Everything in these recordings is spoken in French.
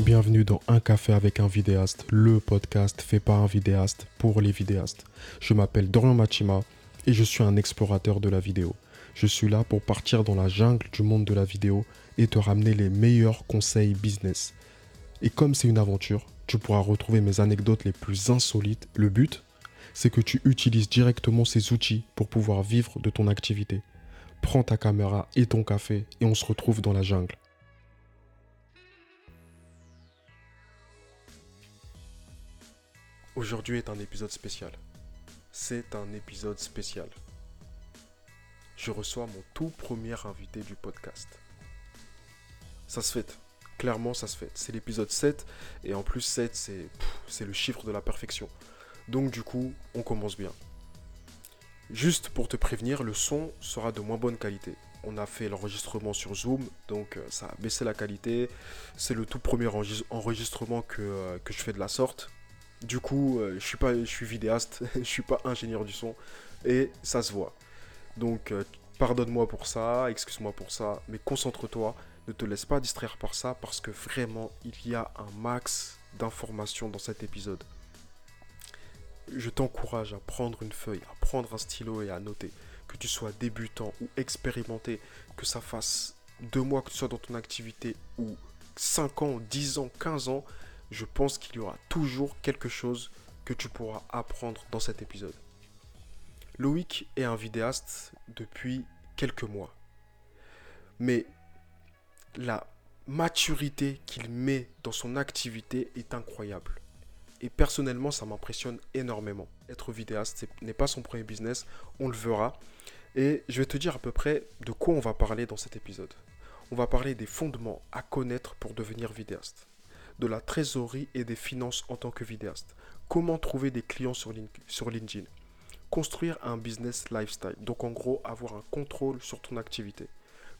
Bienvenue dans Un café avec un vidéaste, le podcast fait par un vidéaste pour les vidéastes. Je m'appelle Dorian Machima et je suis un explorateur de la vidéo. Je suis là pour partir dans la jungle du monde de la vidéo et te ramener les meilleurs conseils business. Et comme c'est une aventure, tu pourras retrouver mes anecdotes les plus insolites. Le but, c'est que tu utilises directement ces outils pour pouvoir vivre de ton activité. Prends ta caméra et ton café et on se retrouve dans la jungle. Aujourd'hui est un épisode spécial. C'est un épisode spécial. Je reçois mon tout premier invité du podcast. Ça se fait. Clairement, ça se fait. C'est l'épisode 7. Et en plus, 7, c'est, c'est le chiffre de la perfection. Donc, du coup, on commence bien. Juste pour te prévenir, le son sera de moins bonne qualité. On a fait l'enregistrement sur Zoom, donc euh, ça a baissé la qualité. C'est le tout premier enregistrement que, euh, que je fais de la sorte. Du coup, euh, je suis pas, je suis vidéaste, je suis pas ingénieur du son et ça se voit. Donc, euh, pardonne-moi pour ça, excuse-moi pour ça, mais concentre-toi, ne te laisse pas distraire par ça parce que vraiment, il y a un max d'informations dans cet épisode. Je t'encourage à prendre une feuille, à prendre un stylo et à noter. Que tu sois débutant ou expérimenté, que ça fasse deux mois que tu sois dans ton activité ou 5 ans, 10 ans, 15 ans, je pense qu'il y aura toujours quelque chose que tu pourras apprendre dans cet épisode. Loïc est un vidéaste depuis quelques mois. Mais la maturité qu'il met dans son activité est incroyable. Et personnellement, ça m'impressionne énormément. Être vidéaste n'est pas son premier business, on le verra. Et je vais te dire à peu près de quoi on va parler dans cet épisode. On va parler des fondements à connaître pour devenir vidéaste de la trésorerie et des finances en tant que vidéaste. Comment trouver des clients sur, LinkedIn? Construire un business lifestyle. Donc en gros, avoir un contrôle sur ton activité.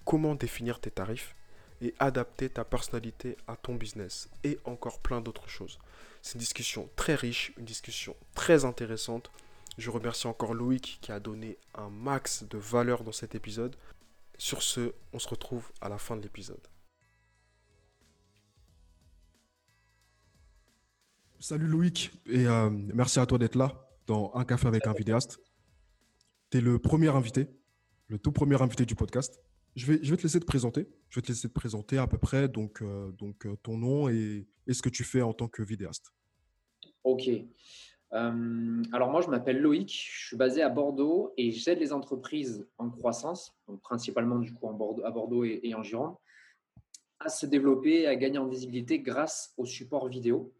Comment définir tes tarifs et adapter ta personnalité à ton business. Et encore plein d'autres choses. C'est une discussion très riche, une discussion très intéressante. Je remercie encore Loïc qui a donné un max de valeur dans cet épisode. Sur ce, on se retrouve à la fin de l'épisode. Salut Loïc et euh, merci à toi d'être là dans Un café avec un vidéaste. Tu es le premier invité, le tout premier invité du podcast. Je vais, je vais te laisser te présenter. Je vais te laisser te présenter à peu près donc, euh, donc euh, ton nom et, ce que tu fais en tant que vidéaste. Ok. alors moi, je m'appelle Loïc, je suis basé à Bordeaux et j'aide les entreprises en croissance, donc principalement du coup Bordeaux, à Bordeaux et, et en Gironde, à se développer, à gagner en visibilité grâce au support vidéo.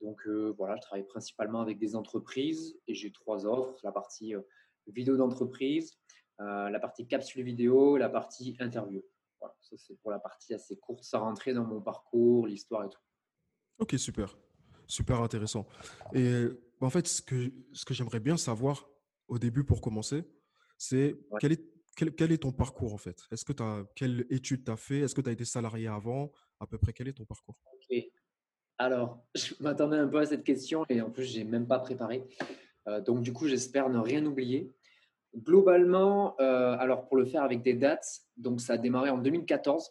Donc euh, voilà, je travaille principalement avec des entreprises et j'ai trois offres. La partie euh, vidéo d'entreprise, euh, la partie capsule vidéo, la partie interview. Voilà, ça c'est pour la partie assez courte, sans rentrer dans mon parcours, l'histoire et tout. Ok, super, super intéressant. Et bah, en fait, ce que, ce que j'aimerais bien savoir au début pour commencer, c'est quel, est, quel, est ton parcours en fait? Est-ce que tu as quelle étude tu as fait? Est-ce que tu as été salarié avant? À peu près, quel est ton parcours? Alors, je m'attendais un peu à cette question et en plus, je n'ai même pas préparé. Euh, donc, du coup, j'espère ne rien oublier. Globalement, euh, alors pour le faire avec des dates, donc ça a démarré en 2014.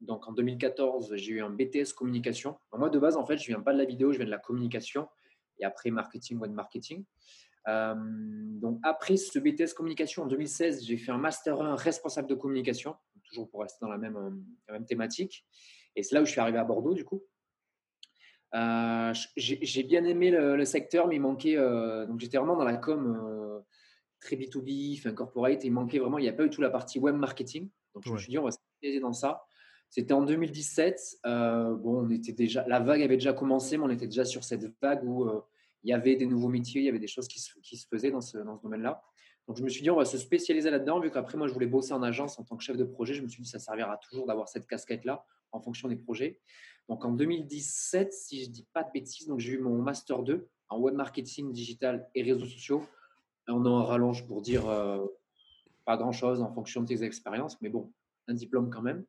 Donc en 2014, j'ai eu un BTS communication. moi, de base, en fait, je viens pas de la vidéo, je viens de la communication et après marketing, web marketing. Euh, donc après ce BTS communication en 2016, j'ai fait un master 1 responsable de communication, toujours pour rester dans la même, la même thématique. Et c'est là où je suis arrivé à Bordeaux, du coup. Euh, j'ai bien aimé le, secteur, mais il manquait. Euh, donc, j'étais vraiment dans la com euh, très B2B, enfin corporate. il manquait vraiment, il n'y a pas eu tout la partie web marketing. Donc, je me suis dit, on va se spécialiser dans ça. C'était en 2017. bon, on était déjà, la vague avait déjà commencé, mais on était déjà sur cette vague où il y avait des nouveaux métiers, il y avait des choses qui se, qui se faisaient dans ce, dans ce domaine-là. Donc, je me suis dit, on va se spécialiser là-dedans, vu qu'après, moi, je voulais bosser en agence en tant que chef de projet. Je me suis dit, ça servira toujours d'avoir cette casquette-là en fonction des projets. Donc en 2017, si je ne dis pas de bêtises, j'ai eu mon master 2 en web marketing digital et réseaux sociaux. On un rallonge pour dire euh, pas grand-chose en fonction de tes expériences, mais bon, un diplôme quand même,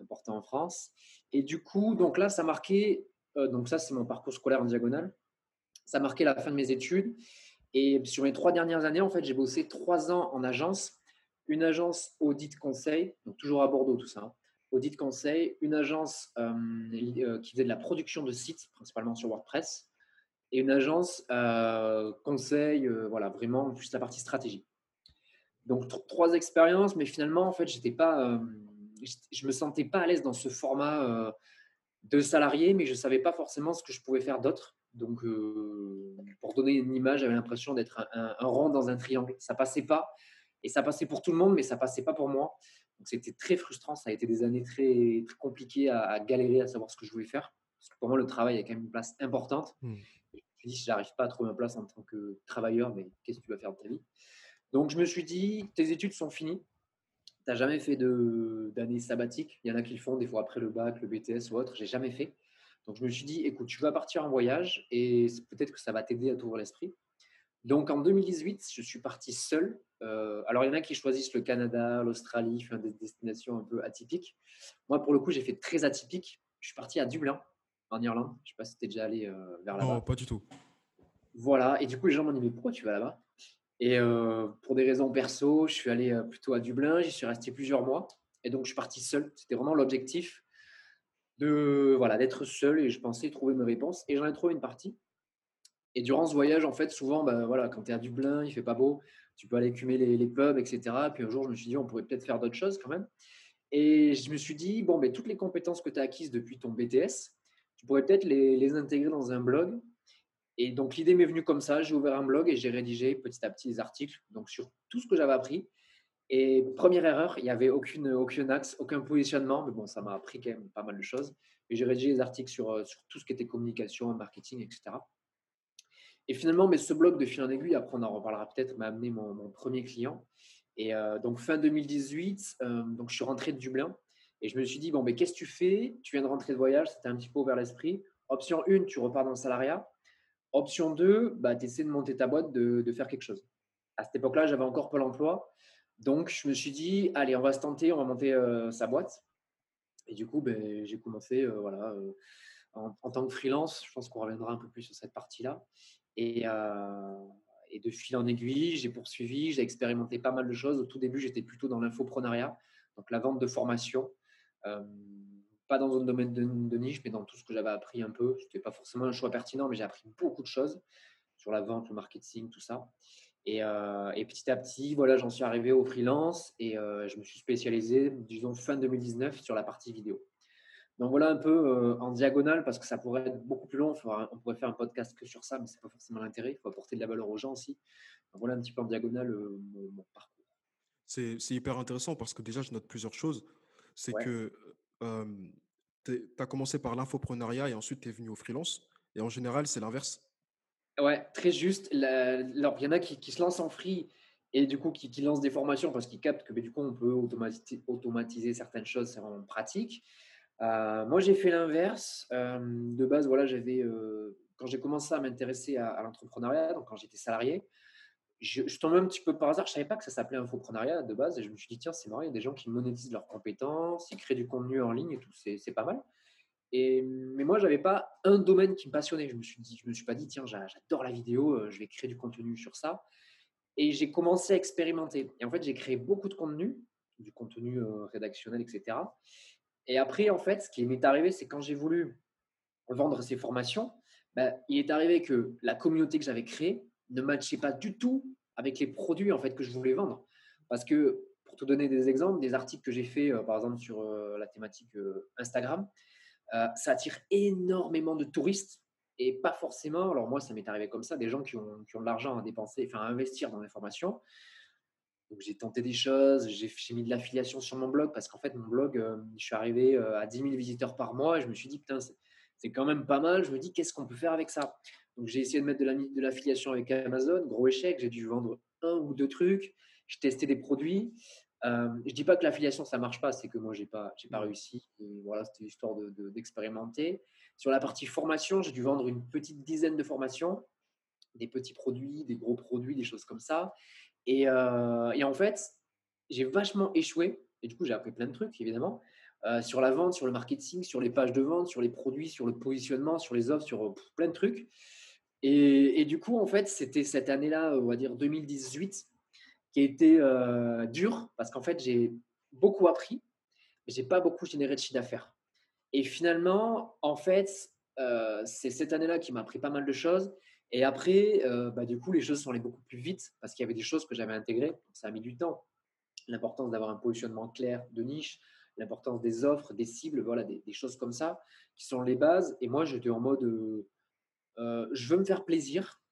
important en France. Et du coup, donc là, ça marquait, euh, donc ça c'est mon parcours scolaire en diagonale, ça marquait la fin de mes études. Et sur mes trois dernières années, en fait, j'ai bossé trois ans en agence, une agence audit conseil, donc toujours à Bordeaux tout ça, hein audit conseil, une agence qui faisait de la production de sites, principalement sur WordPress, et une agence conseil, voilà, vraiment juste la partie stratégie. Donc trois expériences, mais finalement, en fait, j'étais pas, je me sentais pas à l'aise dans ce format de salarié, mais je savais pas forcément ce que je pouvais faire d'autre. Donc, pour donner une image, j'avais l'impression d'être un, rond dans un triangle. Ça passait pas, et ça passait pour tout le monde, mais ça passait pas pour moi. Donc, c'était très frustrant. Ça a été des années très, très compliquées à, galérer à savoir ce que je voulais faire. Parce que pour moi, le travail a quand même une place importante. Mmh. Je me suis dit, j'arrive pas à trouver ma place en tant que travailleur, mais qu'est-ce que tu vas faire de ta vie? Donc, je me suis dit, tes études sont finies. Tu n'as jamais fait d'année sabbatique. Il y en a qui le font des fois après le bac, le BTS ou autre. J'ai jamais fait. Donc, je me suis dit, écoute, tu vas partir en voyage et peut-être que ça va t'aider à t'ouvrir l'esprit. Donc, en 2018, je suis parti seul. Euh, alors, il y en a qui choisissent le Canada, l'Australie, enfin, des destinations un peu atypiques. Moi, pour le coup, j'ai fait très atypique. Je suis parti à Dublin, en Irlande. Je ne sais pas si tu es déjà allé euh, vers là-bas. Non, pas du tout. Voilà. Et du coup, les gens m'ont dit, mais pourquoi tu vas là-bas? Et euh, pour des raisons perso, je suis allé plutôt à Dublin. J'y suis resté plusieurs mois. Et donc, je suis parti seul. C'était vraiment l'objectif de voilà d'être seul et je pensais trouver mes réponses et j'en ai trouvé une partie. Et durant ce voyage, en fait, souvent, bah, voilà, quand tu es à Dublin, il fait pas beau, tu peux aller écumer les, pubs, etc. Puis un jour, je me suis dit, on pourrait peut-être faire d'autres choses quand même. Et je me suis dit, bon, mais toutes les compétences que tu as acquises depuis ton BTS, tu pourrais peut-être les, les, intégrer dans un blog. Et donc, l'idée m'est venue comme ça. J'ai ouvert un blog et j'ai rédigé petit à petit des articles donc, sur tout ce que j'avais appris. Et première erreur, il n'y avait aucune, aucun axe, aucun positionnement, mais bon, ça m'a appris quand même pas mal de choses. Et j'ai rédigé des articles sur, euh, sur tout ce qui était communication, marketing, etc. Et finalement, mais ce blog de fil en aiguille, après on en reparlera peut-être, m'a amené mon, premier client. Et euh, donc fin 2018, euh, donc je suis rentré de Dublin et je me suis dit bon, mais qu'est-ce que tu fais? Tu viens de rentrer de voyage, c'était un petit peu ouvert l'esprit. Option 1, tu repars dans le salariat. Option 2, bah, tu essaies de monter ta boîte, de, faire quelque chose. À cette époque-là, j'avais encore pas l'emploi. Donc, je me suis dit, allez, on va se tenter, on va monter euh, sa boîte. Et du coup, ben, j'ai commencé voilà, euh, en, tant que freelance. Je pense qu'on reviendra un peu plus sur cette partie-là. Et, et, de fil en aiguille, j'ai poursuivi, j'ai expérimenté pas mal de choses. Au tout début, j'étais plutôt dans l'infoprenariat, donc la vente de formation. pas dans un domaine de, niche, mais dans tout ce que j'avais appris un peu. Ce n'était pas forcément un choix pertinent, mais j'ai appris beaucoup de choses sur la vente, le marketing, tout ça. Euh, et, petit à petit, voilà, j'en suis arrivé au freelance et euh, je me suis spécialisé, disons, fin 2019 sur la partie vidéo. Donc voilà un peu euh, en diagonale parce que ça pourrait être beaucoup plus long. on pourrait faire un podcast que sur ça, mais ce n'est pas forcément l'intérêt. Il faut apporter de la valeur aux gens aussi. Donc voilà un petit peu en diagonale mon, parcours. C'est hyper intéressant parce que déjà, je note plusieurs choses. C'est que tu as commencé par l'infoprenariat et ensuite tu es venu au freelance. Et en général, c'est l'inverse. Ouais, très juste. alors, il y en a qui, se lancent en free et du coup qui, lancent des formations parce qu'ils captent que du coup on peut automatiser, automatiser certaines choses, c'est en pratique. Euh, moi, j'ai fait l'inverse. Euh, de base, voilà, j'avais euh, quand j'ai commencé à m'intéresser à, l'entrepreneuriat, donc quand j'étais salarié, je, tombais un petit peu par hasard. Je savais pas que ça s'appelait infoprenariat de base et je me suis dit tiens, c'est marrant, il y a des gens qui monétisent leurs compétences, ils créent du contenu en ligne et tout, c'est pas mal. Et, mais moi, je n'avais pas un domaine qui me passionnait. Je me me suis pas dit, tiens, j'adore la vidéo, je vais créer du contenu sur ça. Et j'ai commencé à expérimenter. Et en fait, j'ai créé beaucoup de contenu, du contenu rédactionnel, etc. Et après, en fait, ce qui m'est arrivé, c'est quand j'ai voulu vendre ces formations, ben, il est arrivé que la communauté que j'avais créée ne matchait pas du tout avec les produits en fait que je voulais vendre. Parce que, pour te donner des exemples, des articles que j'ai fait, euh, par exemple, sur la thématique Instagram, euh, ça attire énormément de touristes et pas forcément. Alors, moi, ça m'est arrivé comme ça, des gens qui ont, de l'argent à dépenser, enfin, à investir dans l'information. Donc, j'ai tenté des choses, j'ai mis de l'affiliation sur mon blog parce qu'en fait, mon blog, euh, je suis arrivé euh, à 10 000 visiteurs par mois et je me suis dit, putain, c'est quand même pas mal. Je me dis, qu'est-ce qu'on peut faire avec ça? Donc, j'ai essayé de mettre de l'affiliation avec Amazon, gros échec. J'ai dû vendre un ou deux trucs. J'ai testé des produits. Euh, je dis pas que l'affiliation ça marche pas, c'est que moi j'ai pas j'ai pas réussi. voilà, c'était histoire d'expérimenter. Sur la partie formation, j'ai dû vendre une petite dizaine de formations, des petits produits, des gros produits, des choses comme ça. Et, euh, et en fait, j'ai vachement échoué. Et du coup, j'ai appris plein de trucs évidemment euh, sur la vente, sur le marketing, sur les pages de vente, sur les produits, sur le positionnement, sur les offres, sur plein de trucs. Et, du coup, en fait, c'était cette année-là, on va dire 2018 qui a été euh, dur parce qu'en fait, j'ai beaucoup appris. j'ai pas beaucoup généré de chiffre d'affaires. Et finalement, en fait, euh, c'est cette année-là qui m'a appris pas mal de choses. Et après, euh, bah, du coup, les choses sont allées beaucoup plus vite parce qu'il y avait des choses que j'avais intégrées. Ça a mis du temps. L'importance d'avoir un positionnement clair de niche, l'importance des offres, des cibles, voilà, des, choses comme ça qui sont les bases. Et moi, j'étais en mode, euh, je veux me faire plaisir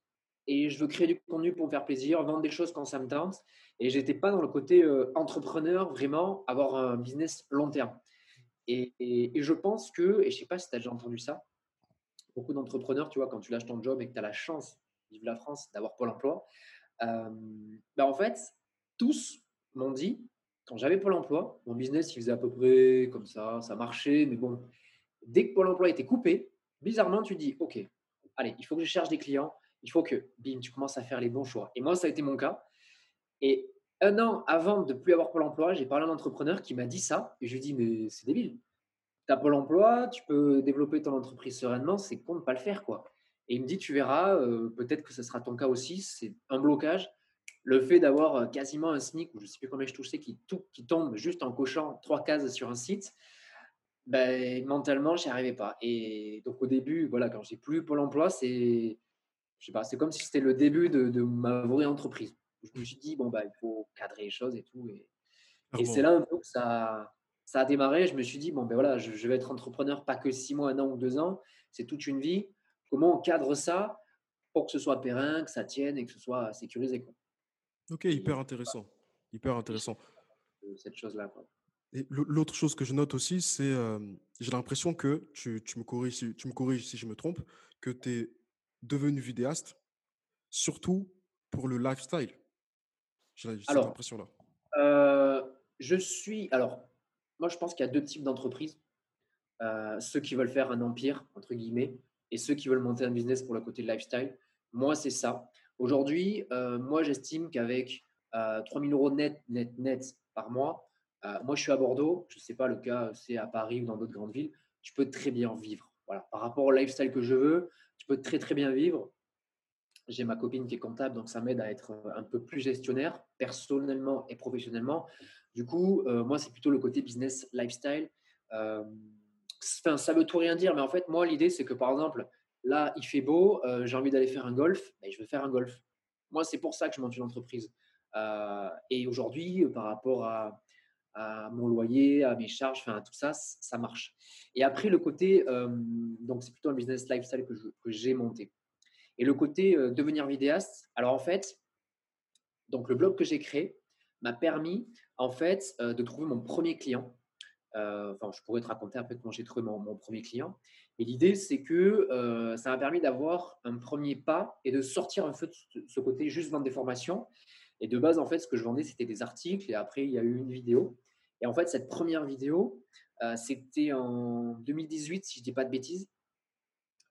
et je veux créer du contenu pour me faire plaisir, vendre des choses quand ça me tente. Et j'étais pas dans le côté entrepreneur, vraiment avoir un business long terme. Et, je pense que, et je sais pas si tu as déjà entendu ça, beaucoup d'entrepreneurs, tu vois, quand tu lâches ton job et que tu as la chance, vive la France, d'avoir Pôle emploi, euh, ben en fait, tous m'ont dit, quand j'avais Pôle emploi, mon business, il faisait à peu près comme ça, ça marchait, mais bon, dès que Pôle emploi était coupé, bizarrement, tu dis, OK, allez, il faut que je cherche des clients, il faut que, bim, tu commences à faire les bons choix. Et moi, ça a été mon cas. Et un an avant de plus avoir Pôle emploi, j'ai parlé à un entrepreneur qui m'a dit ça, et je lui ai dit, mais c'est débile as Pôle emploi, tu peux développer ton entreprise sereinement, c'est con de ne pas le faire. quoi. Et il me dit, tu verras, euh, peut-être que ce sera ton cas aussi, c'est un blocage. Le fait d'avoir euh, quasiment un SMIC, ou je ne sais plus combien je touchais, qui, tout, qui tombe juste en cochant trois cases sur un site, ben, mentalement, je n'y arrivais pas. Et donc au début, voilà, quand j'ai plus Pôle emploi, c'est, je sais pas, c'est comme si c'était le début de, de, ma vraie entreprise. Je me suis dit, bon, bah, il faut cadrer les choses et tout. Et, et c'est là un peu que ça, ça a démarré. Je me suis dit, bon, ben voilà, je, vais être entrepreneur pas que six mois, un an ou deux ans, c'est toute une vie. Comment on cadre ça pour que ce soit périn, que ça tienne et que ce soit sécurisé quoi? Ok, hyper intéressant. Hyper intéressant. Cette chose-là. l'autre chose que je note aussi, c'est euh, j'ai l'impression que, tu, tu, me corriges, tu me corriges si je me trompe, que tu es devenu vidéaste, surtout pour le lifestyle. J'ai cette impression-là. Euh, je suis. Alors, moi, je pense qu'il y a deux types d'entreprises. Euh, ceux qui veulent faire un empire, entre guillemets, et ceux qui veulent monter un business pour le côté lifestyle. Moi, c'est ça. Aujourd'hui, euh, moi, j'estime qu'avec euh, 3000 euros net, net, net par mois, euh, moi, je suis à Bordeaux. Je ne sais pas le cas, c'est à Paris ou dans d'autres grandes villes. Tu peux très bien vivre. Voilà. Par rapport au lifestyle que je veux, tu peux très, très bien vivre. J'ai ma copine qui est comptable, donc ça m'aide à être un peu plus gestionnaire, personnellement et professionnellement. Du coup, euh, moi, c'est plutôt le côté business lifestyle. Euh, enfin, ça veut tout rien dire, mais en fait, moi, l'idée, c'est que par exemple, là, il fait beau, euh, j'ai envie d'aller faire un golf, et je veux faire un golf. Moi, c'est pour ça que je monte une entreprise. et aujourd'hui, par rapport à, mon loyer, à mes charges, enfin, tout ça, ça marche. Et après, le côté, donc c'est plutôt un business lifestyle que j'ai monté. Et le côté devenir vidéaste, alors en fait, donc le blog que j'ai créé m'a permis en fait, euh, de trouver mon premier client. Euh, enfin, je pourrais te raconter un peu comment j'ai trouvé mon, premier client. Et l'idée, c'est que euh, ça m'a permis d'avoir un premier pas et de sortir un peu de ce côté juste vendre des formations. Et de base, en fait, ce que je vendais, c'était des articles. Et après, il y a eu une vidéo. Et en fait, cette première vidéo, c'était en 2018, si je ne dis pas de bêtises.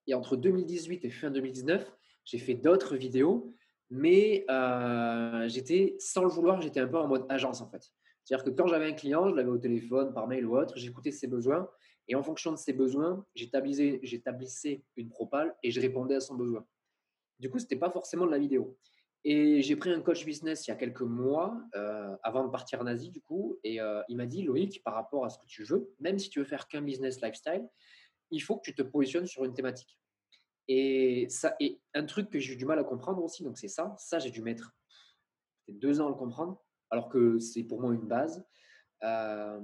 Et entre 2018 et fin 2019, j'ai fait d'autres vidéos mais euh, j'étais, sans le vouloir, j'étais un peu en mode agence en fait. C'est-à-dire que quand j'avais un client, je l'avais au téléphone, par mail ou autre, j'écoutais ses besoins et en fonction de ses besoins, j'établissais une propale et je répondais à son besoin. Du coup, ce n'était pas forcément de la vidéo. Et j'ai pris un coach business il y a quelques mois, euh, avant de partir en Asie, du coup, et euh, il m'a dit Loïc, par rapport à ce que tu veux, même si tu veux faire qu'un business lifestyle, il faut que tu te positionnes sur une thématique. Et, ça, et un truc que j'ai eu du mal à comprendre aussi, donc c'est ça, ça j'ai dû mettre deux ans à le comprendre, alors que c'est pour moi une base. Euh,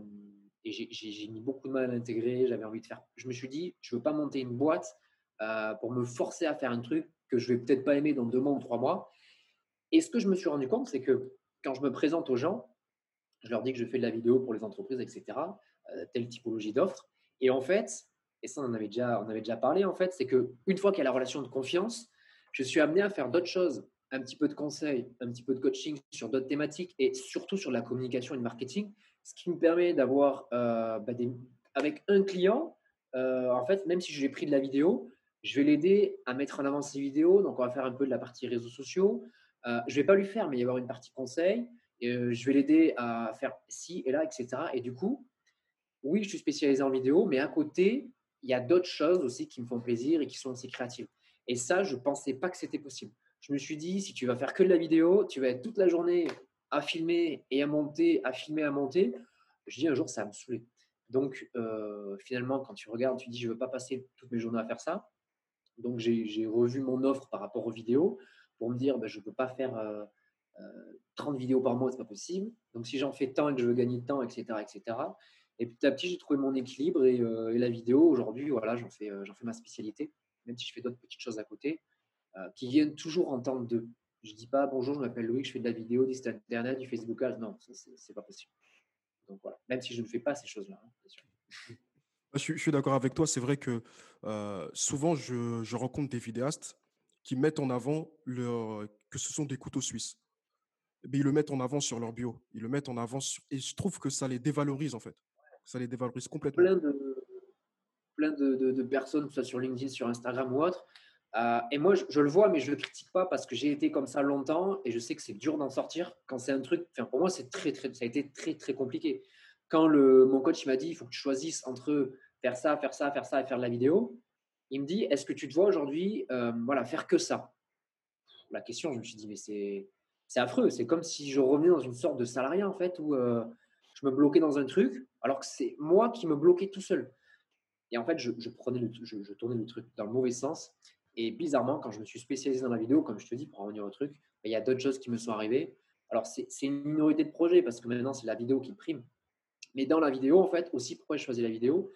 et j'ai mis beaucoup de mal à l'intégrer, j'avais envie de faire. Je me suis dit, je veux pas monter une boîte euh, pour me forcer à faire un truc que je vais peut-être pas aimer dans deux mois ou trois mois. Et ce que je me suis rendu compte, c'est que quand je me présente aux gens, je leur dis que je fais de la vidéo pour les entreprises, etc., euh, telle typologie d'offres. Et en fait, et ça on en avait déjà, on avait déjà parlé en fait, c'est qu'une fois qu'il y a la relation de confiance, je suis amené à faire d'autres choses, un petit peu de conseils, un petit peu de coaching sur d'autres thématiques et surtout sur la communication et le marketing, ce qui me permet d'avoir euh, bah, avec un client, euh, en fait, même si je lui pris de la vidéo, je vais l'aider à mettre en avant ses vidéos. Donc, on va faire un peu de la partie réseaux sociaux. Euh, je vais pas lui faire, mais il y avoir une partie conseil. Et, je vais l'aider à faire ci et là, etc. Et du coup, oui, je suis spécialisé en vidéo, mais à côté, il y a d'autres choses aussi qui me font plaisir et qui sont aussi créatives. Et ça, je ne pensais pas que c'était possible. Je me suis dit, si tu vas faire que de la vidéo, tu vas être toute la journée à filmer et à monter, à filmer, à monter. Je dis un jour, ça va me saouler. Donc, finalement, quand tu regardes, tu dis, je ne veux pas passer toutes mes journées à faire ça. Donc, j'ai revu mon offre par rapport aux vidéos pour me dire, ben, je ne peux pas faire 30 vidéos par mois, ce n'est pas possible. Donc, si j'en fais tant et que je veux gagner de temps, etc., etc. Et petit à petit, j'ai trouvé mon équilibre et, la vidéo, aujourd'hui, voilà, j'en fais, j'en fais ma spécialité, même si je fais d'autres petites choses à côté, qui viennent toujours en temps de. Je ne dis pas bonjour, je m'appelle Louis, je fais de la vidéo, du site internet, du Facebook. Non, ce n'est pas possible. Donc voilà, même si je ne fais pas ces choses-là, hein, Je suis, d'accord avec toi. C'est vrai que souvent, je, rencontre des vidéastes qui mettent en avant leur, que ce sont des couteaux suisses. Mais eh ils le mettent en avant sur leur bio. Ils le mettent en avant et je trouve que ça les dévalorise en fait. Ça les dévalorise complètement. Plein de, plein de, personnes, que ce soit sur LinkedIn, sur Instagram ou autre. et moi, je, le vois, mais je ne le critique pas parce que j'ai été comme ça longtemps et je sais que c'est dur d'en sortir quand c'est un truc. Enfin, pour moi, c'est très, très, ça a été très, très compliqué. Quand le, mon coach m'a dit il faut que tu choisisses entre faire ça, faire ça, faire ça et faire de la vidéo, il me dit est-ce que tu te vois aujourd'hui euh, voilà, faire que ça? La question, je me suis dit mais c'est c'est affreux. C'est comme si je revenais dans une sorte de salariat en fait où euh, je me bloquais dans un truc alors que c'est moi qui me bloquais tout seul. Et en fait, je, prenais le, je, tournais le truc dans le mauvais sens. Et bizarrement, quand je me suis spécialisé dans la vidéo, comme je te dis, pour revenir au truc, bah, il y a d'autres choses qui me sont arrivées. Alors, c'est une minorité de projets parce que maintenant, c'est la vidéo qui prime. Mais dans la vidéo, en fait, aussi, pourquoi je choisis la vidéo?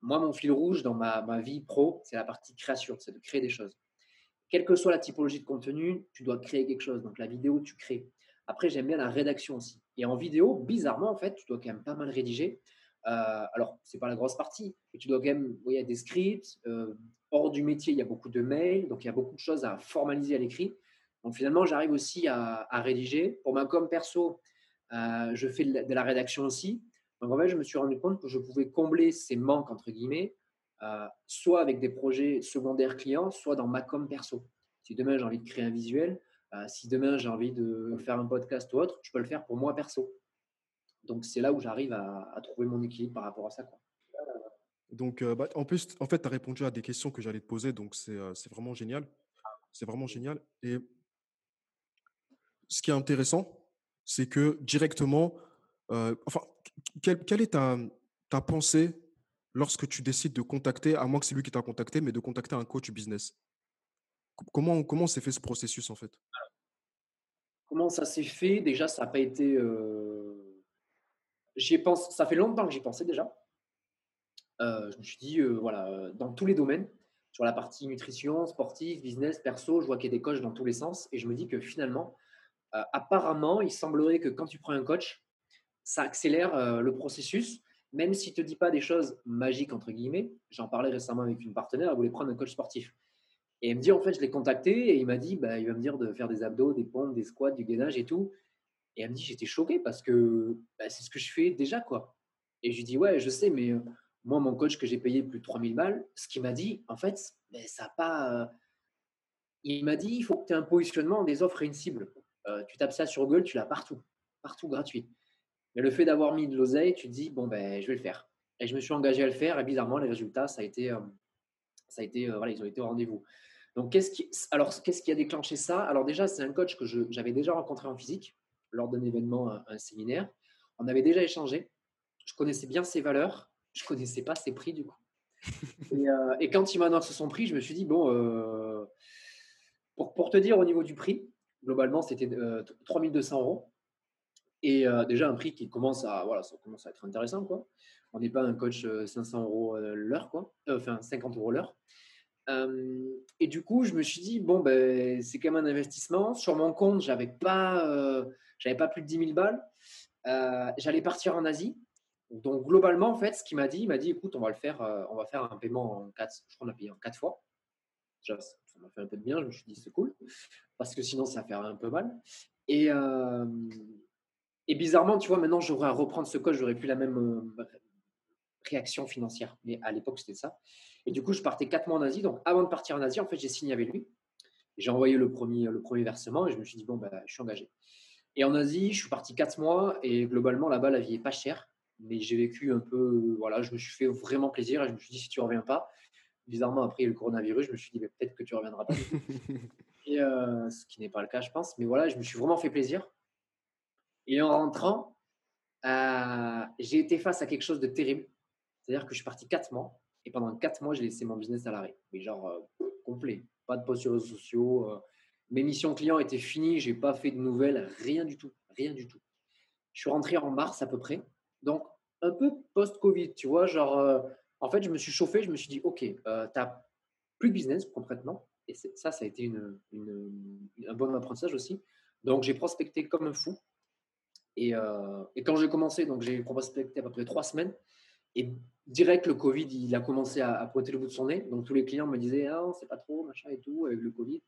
Moi, mon fil rouge dans ma vie pro, c'est la partie création, c'est de créer des choses quelle que soit la typologie de contenu, tu dois créer quelque chose. Donc la vidéo, tu crées. Après, j'aime bien la rédaction aussi. Et en vidéo, bizarrement, en fait, tu dois quand même pas mal rédiger. Euh, alors, c'est pas la grosse partie, mais tu dois quand même, il y a des scripts. Euh, hors du métier, il y a beaucoup de mails, donc il y a beaucoup de choses à formaliser à l'écrit. Donc finalement, j'arrive aussi à, rédiger. Pour ma com perso, euh, je fais de la, rédaction aussi. Donc en fait, je me suis rendu compte que je pouvais combler ces manques, entre guillemets, euh, soit avec des projets secondaires clients, soit dans ma com perso. Si demain j'ai envie de créer un visuel, si demain j'ai envie de faire un podcast ou autre, je peux le faire pour moi perso. Donc c'est là où j'arrive à, trouver mon équilibre par rapport à ça. Donc euh, bah, en plus, en fait, tu as répondu à des questions que j'allais te poser, donc c'est vraiment génial. C'est vraiment génial. Et ce qui est intéressant, c'est que directement, enfin, quelle, est ta, ta pensée lorsque tu décides de contacter, à moins que c'est lui qui t'a contacté, mais de contacter un coach business? Comment, comment s'est fait ce processus en fait? Comment ça s'est fait? Déjà, ça n'a pas été. J'y. Ça fait longtemps que j'y pensais déjà. Je me suis dit, voilà, dans tous les domaines, sur la partie nutrition, sportif, business, perso, je vois qu'il y a des coachs dans tous les sens. Et je me dis que finalement, apparemment, il semblerait que quand tu prends un coach, ça accélère le processus même s'il ne te dit pas des choses magiques, entre guillemets, j'en parlais récemment avec une partenaire, elle voulait prendre un coach sportif. Et elle me dit, en fait, je l'ai contacté et il m'a dit, bah, il va me dire de faire des abdos, des pompes, des squats, du gainage et tout. Et elle me dit, j'étais choqué parce que bah, c'est ce que je fais déjà, quoi. Et je lui dis, ouais, je sais, mais euh, moi, mon coach que j'ai payé plus de 3000 balles, ce qu'il m'a dit, en fait, ça n'a pas. Euh, il m'a dit, il faut que tu aies un positionnement, des offres et une cible. Euh, tu tapes ça sur Google, tu l'as partout, partout gratuit. Mais le fait d'avoir mis de l'oseille, tu te dis, bon, ben, je vais le faire. Et je me suis engagé à le faire. Et bizarrement, les résultats, ça a été, ça a été voilà, ils ont été au rendez-vous. Donc, qu'est-ce qui, alors, qu'est-ce qui a déclenché ça? Alors, déjà, c'est un coach que j'avais déjà rencontré en physique lors d'un événement, un, séminaire. On avait déjà échangé. Je connaissais bien ses valeurs. Je connaissais pas ses prix, du coup. et, euh, quand il m'a son prix, je me suis dit, bon, pour, pour, te dire au niveau du prix, globalement, c'était 3200 euros. Et euh, déjà, un prix qui commence à, voilà, ça commence à être intéressant. Quoi. On n'est pas un coach 500 euh, euros euh, l'heure, quoi. enfin 50 euros l'heure. Et du coup, je me suis dit, bon, ben, c'est quand même un investissement. Sur mon compte, je n'avais pas, j'avais pas plus de 10 000 balles. J'allais partir en Asie. Donc, globalement, en fait, ce qu'il m'a dit, il m'a dit, écoute, on va le faire, on va faire un paiement en 4, je crois qu'on a payé en 4 fois. ça m'a fait un peu de bien. Je me suis dit, c'est cool. Parce que sinon, ça fait un peu mal. Et, bizarrement, tu vois, maintenant, j'aurais à reprendre ce coach, j'aurais plus la même réaction financière. Mais à l'époque, c'était ça. Et du coup, je partais quatre mois en Asie. Donc, avant de partir en Asie, en fait, j'ai signé avec lui. J'ai envoyé le premier, le premier versement et je me suis dit, bon, bah, je suis engagé. Et en Asie, je suis parti quatre mois et globalement, là-bas, la vie est pas chère. Mais j'ai vécu un peu, voilà, je me suis fait vraiment plaisir et je me suis dit, si tu reviens pas, bizarrement, après le coronavirus, je me suis dit, peut-être que tu reviendras pas. et, euh, ce qui n'est pas le cas, je pense. Mais voilà, je me suis vraiment fait plaisir. Et en rentrant, euh, j'ai été face à quelque chose de terrible. C'est-à-dire que je suis parti quatre mois et pendant quatre mois, j'ai laissé mon business à l'arrêt. Mais genre euh, complet. Pas de post sur les réseaux sociaux. euh, mes missions clients étaient finies. J'ai pas fait de nouvelles. Rien du tout. Rien du tout. Je suis rentré en mars à peu près. Donc, un peu post-Covid, tu vois. Genre, euh, en fait, je me suis chauffé. Je me suis dit, OK, tu n'as plus de business concrètement. Et ça, ça a été une, un bon apprentissage aussi. Donc, j'ai prospecté comme un fou. Et, et quand j'ai commencé, donc j'ai prospecté à peu près trois semaines. Et direct, le Covid, il a commencé à, à pointer le bout de son nez. Donc, tous les clients me disaient, ah, c'est pas trop, machin et tout, avec le Covid.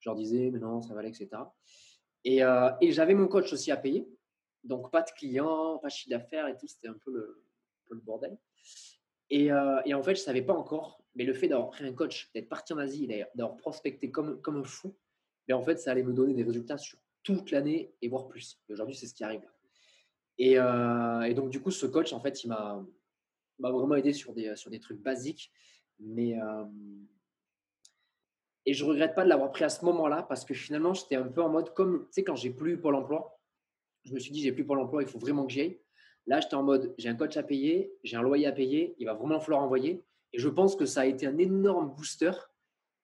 Je leur disais, mais non, ça va aller, etc. Et, euh, et j'avais mon coach aussi à payer. Donc, pas de clients, pas de chiffre d'affaires et tout. C'était un peu le, bordel. Et, euh, et en fait, je savais pas encore, mais le fait d'avoir pris un coach, d'être parti en Asie, d'avoir prospecté comme, comme un fou, mais en fait, ça allait me donner des résultats sur toute l'année et voire plus. Aujourd'hui, c'est ce qui arrive. euh, et donc, du coup, ce coach, en fait, il m'a m'a vraiment aidé sur des, sur des trucs basiques. Mais, euh, et je regrette pas de l'avoir pris à ce moment-là parce que finalement, j'étais un peu en mode comme, tu sais, quand j'ai plus Pôle emploi, je me suis dit, j'ai plus Pôle emploi, il faut vraiment que j'y aille. Là, j'étais en mode, j'ai un coach à payer, j'ai un loyer à payer, il va vraiment falloir envoyer. Et je pense que ça a été un énorme booster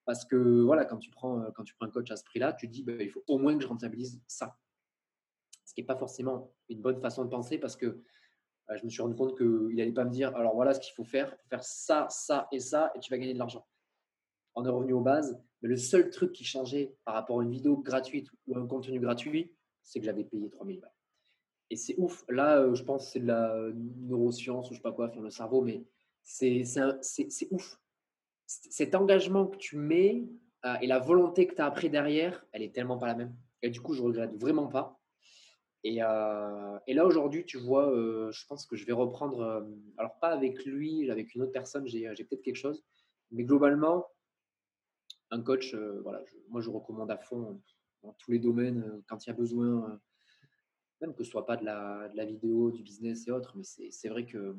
parce que voilà, quand tu prends, euh, quand tu prends un coach à ce prix-là, tu te dis, bah, il faut au moins que je rentabilise ça. Ce qui n'est pas forcément une bonne façon de penser parce que euh, je me suis rendu compte qu'il n'allait pas me dire, alors voilà ce qu'il faut faire, faire ça, ça et ça, et tu vas gagner de l'argent. On est revenu aux bases, mais le seul truc qui changeait par rapport à une vidéo gratuite ou un contenu gratuit, c'est que j'avais payé 3000 balles. Et c'est ouf. Là, euh, je pense que c'est de la neuroscience ou je sais pas quoi, faire le cerveau, mais c'est ouf. Cet engagement que tu mets euh, et la volonté que tu as après derrière, elle est tellement pas la même. Et du coup, je regrette vraiment pas. Et, euh, et là, aujourd'hui, tu vois, euh, je pense que je vais reprendre, euh, alors pas avec lui, avec une autre personne, j'ai peut-être quelque chose, mais globalement, un coach, voilà, je- moi, je recommande à fond dans tous les domaines, quand il y a besoin, même que ce soit pas de la, de la vidéo, du business et autres, mais c'est vrai que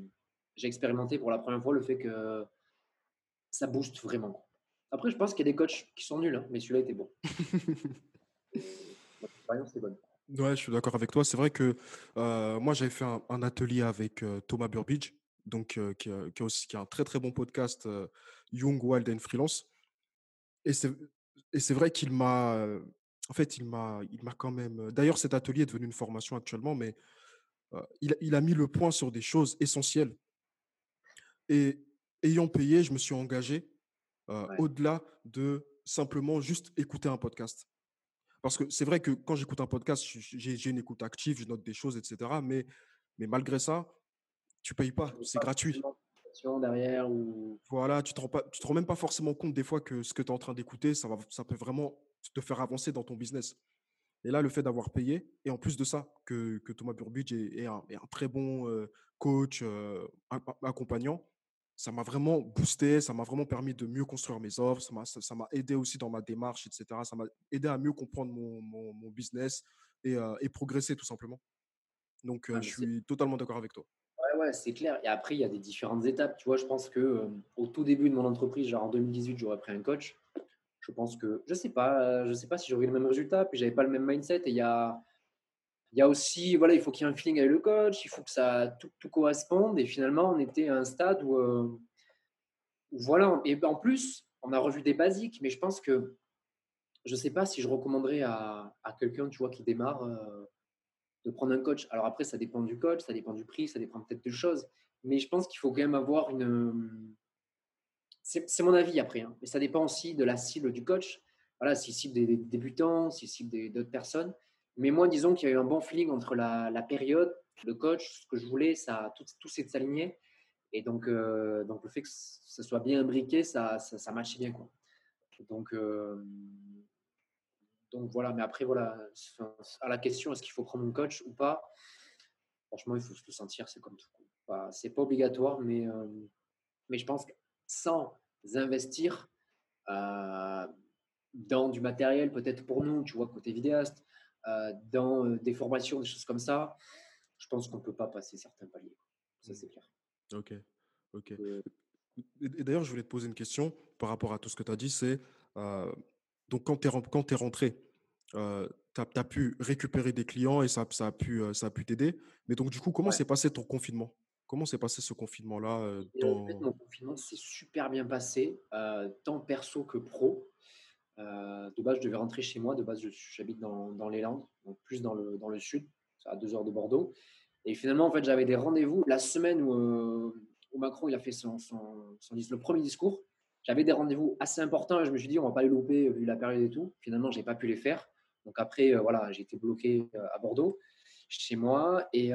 j'ai expérimenté pour la première fois le fait que ça booste vraiment. Après, je pense qu'il y a des coachs qui sont nuls, hein, mais celui-là était bon. Mon expérience est bonne. Ouais, je suis d'accord avec toi. C'est vrai que euh, moi, j'avais fait un, un atelier avec euh, Thomas Burbidge, donc, euh, qui, a, qui a aussi qui a un très très bon podcast, Young, Wild and Freelance. Et c'est vrai qu'il m'a, en fait, il m'a, quand même. D'ailleurs, cet atelier est devenu une formation actuellement, mais il, a- il a mis le point sur des choses essentielles. Et ayant payé, je me suis engagé Ouais. au-delà de simplement juste écouter un podcast. Parce que c'est vrai que quand j'écoute un podcast, j'ai une écoute active, je note des choses, etc. Mais, mais malgré ça, tu payes pas, c'est gratuit. derrière ou Voilà, tu te tu te rends même pas forcément compte des fois que ce que tu es en train d'écouter, ça va, ça peut vraiment te faire avancer dans ton business. Et là, le fait d'avoir payé, et en plus de ça, que, que Thomas Burbidge est, est un, est un très bon euh, coach, euh, ac- accompagnant, ça m'a vraiment boosté, ça m'a vraiment permis de mieux construire mes offres, ça m'a ça, ça m'a aidé aussi dans ma démarche, etc. Ça m'a aidé à mieux comprendre mon, mon- mon business et, euh, et progresser tout simplement. Donc, euh, mais je suis totalement d'accord avec toi. ouais, ouais, c'est clair. Et après, il y a des différentes étapes. Tu vois, je pense que euh, au tout début de mon entreprise, genre en 2018, j'aurais pris un coach. Je pense que je sais pas, euh, je sais pas si j'aurais eu le même résultat, puis j'avais pas le même mindset. Et il y a, il y a aussi, voilà, il faut qu'il y ait un feeling avec le coach, il faut que ça tout, corresponde. Et finalement, on était à un stade où, euh, voilà. Et en plus, on a revu des basiques, mais je pense que je sais pas si je recommanderais à, à quelqu'un, tu vois, qui démarre. euh, de prendre un coach. Alors après, ça dépend du coach, ça dépend du prix, ça dépend peut-être de choses. Mais je pense qu'il faut quand même avoir une. C'est mon avis après, hein, mais ça dépend aussi de la cible du coach. Voilà, s'il cible des, débutants, s'il cible d'autres personnes. Mais moi, disons qu'il y a eu un bon feeling entre la, période, le coach, ce que je voulais, ça, tout, tout s'est aligné. Et donc, euh, donc, le fait que ce soit bien imbriqué, ça, ça, ça matchait bien. Quoi. Donc, euh, donc voilà, mais après, voilà, à la question, est-ce qu'il faut prendre un coach ou pas Franchement, il faut se sentir, c'est comme tout. Pas- C'est pas obligatoire, mais, euh, mais je pense que sans investir dans du matériel, peut-être pour nous, tu vois, côté vidéaste, dans euh, des formations, des choses comme ça, je pense qu'on ne peut pas passer certains paliers. Ça, c'est clair. Ok, ok. Euh, Et d'ailleurs, je voulais te poser une question par rapport à tout ce que tu as dit. C'est euh, donc quand tu es, rentré, tu as, pu récupérer des clients et ça, ça a pu euh, ça a pu t'aider. Mais donc, du coup, comment ouais. s'est passé ton confinement? Comment s'est passé ce confinement-là euh, en fait, mon confinement s'est super bien passé, tant perso que pro. Heu, de base, je devais rentrer chez moi. De base, j'habite dans dans les Landes, donc plus dans le dans le sud, à 2 heures de Bordeaux et finalement, en fait, j'avais des rendez-vous la semaine où, où Macron, il a fait son son le premier discours. J'avais des rendez-vous assez importants et je me suis dit: «On va pas les louper vu la période et tout». Finalement, j'ai pas pu les faire. Donc après, voilà, j'ai été bloqué, à Bordeaux, chez moi et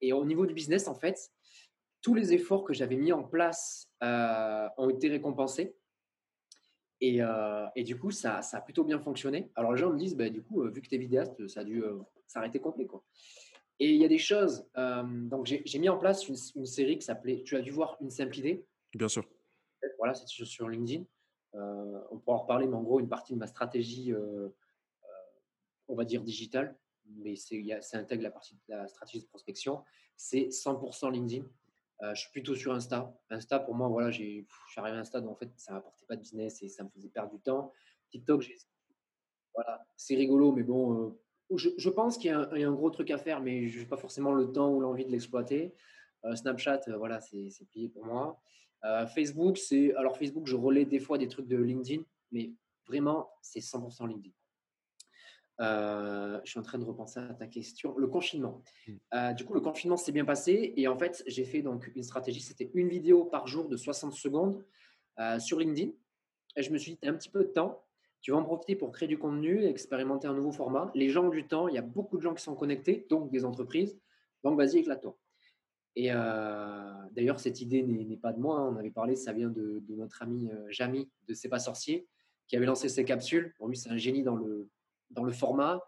et au niveau du business, en fait, tous les efforts que j'avais mis en place, ont été récompensés et heu et du coup, ça ça a plutôt bien fonctionné. Alors les gens me disent: «Bah, du coup, heu, vu que tu es vidéaste, ça a dû, heu, s'arrêter complet, quoi» et il y a des choses, donc j'ai mis en place une une série qui s'appelait tu as dû voir Une simple idée. Bien sûr. Voilà, c'est sur sur LinkedIn. On pourra en reparler, mais en gros, une partie de ma stratégie, on va dire digitale, mais c'est intègre la partie de la stratégie de prospection. C'est 100% LinkedIn. Heu, je suis plutôt sur Insta. Insta pour moi, voilà, j'ai je suis arrivé à un stade où en fait, ça m'apportait pas de business et ça me faisait perdre du temps. TikTok, voilà, c'est rigolo, mais bon, heu, je je pense qu'il y a un gros truc à faire, mais j'ai pas forcément le temps ou l'envie de l'exploiter. Heu, Snapchat, voilà, c'est c'est plié pour moi. Facebook, c'est alors Facebook, je relais des fois des trucs de LinkedIn, mais vraiment, c'est 100% LinkedIn. Heu, je suis en train de repenser à ta question. Le confinement. Mm. Heu, du coup, le confinement s'est bien passé et en fait, j'ai fait donc une stratégie, c'était une vidéo par jour de 60 secondes, heu, sur LinkedIn et je me suis dit: «Tu as un petit peu de temps, tu vas en profiter pour créer du contenu, expérimenter un nouveau format. Les gens ont du temps, il y a beaucoup de gens qui sont connectés, donc des entreprises, donc vas-y, éclate-toi» et d'ailleurs, cette idée n'est pas de moi, hein, on avait parlé, ça vient de de notre ami, Jamy de C'est pas sorcier, qui avait lancé ses capsules. Bon, lui, c'est un génie dans le dans le format.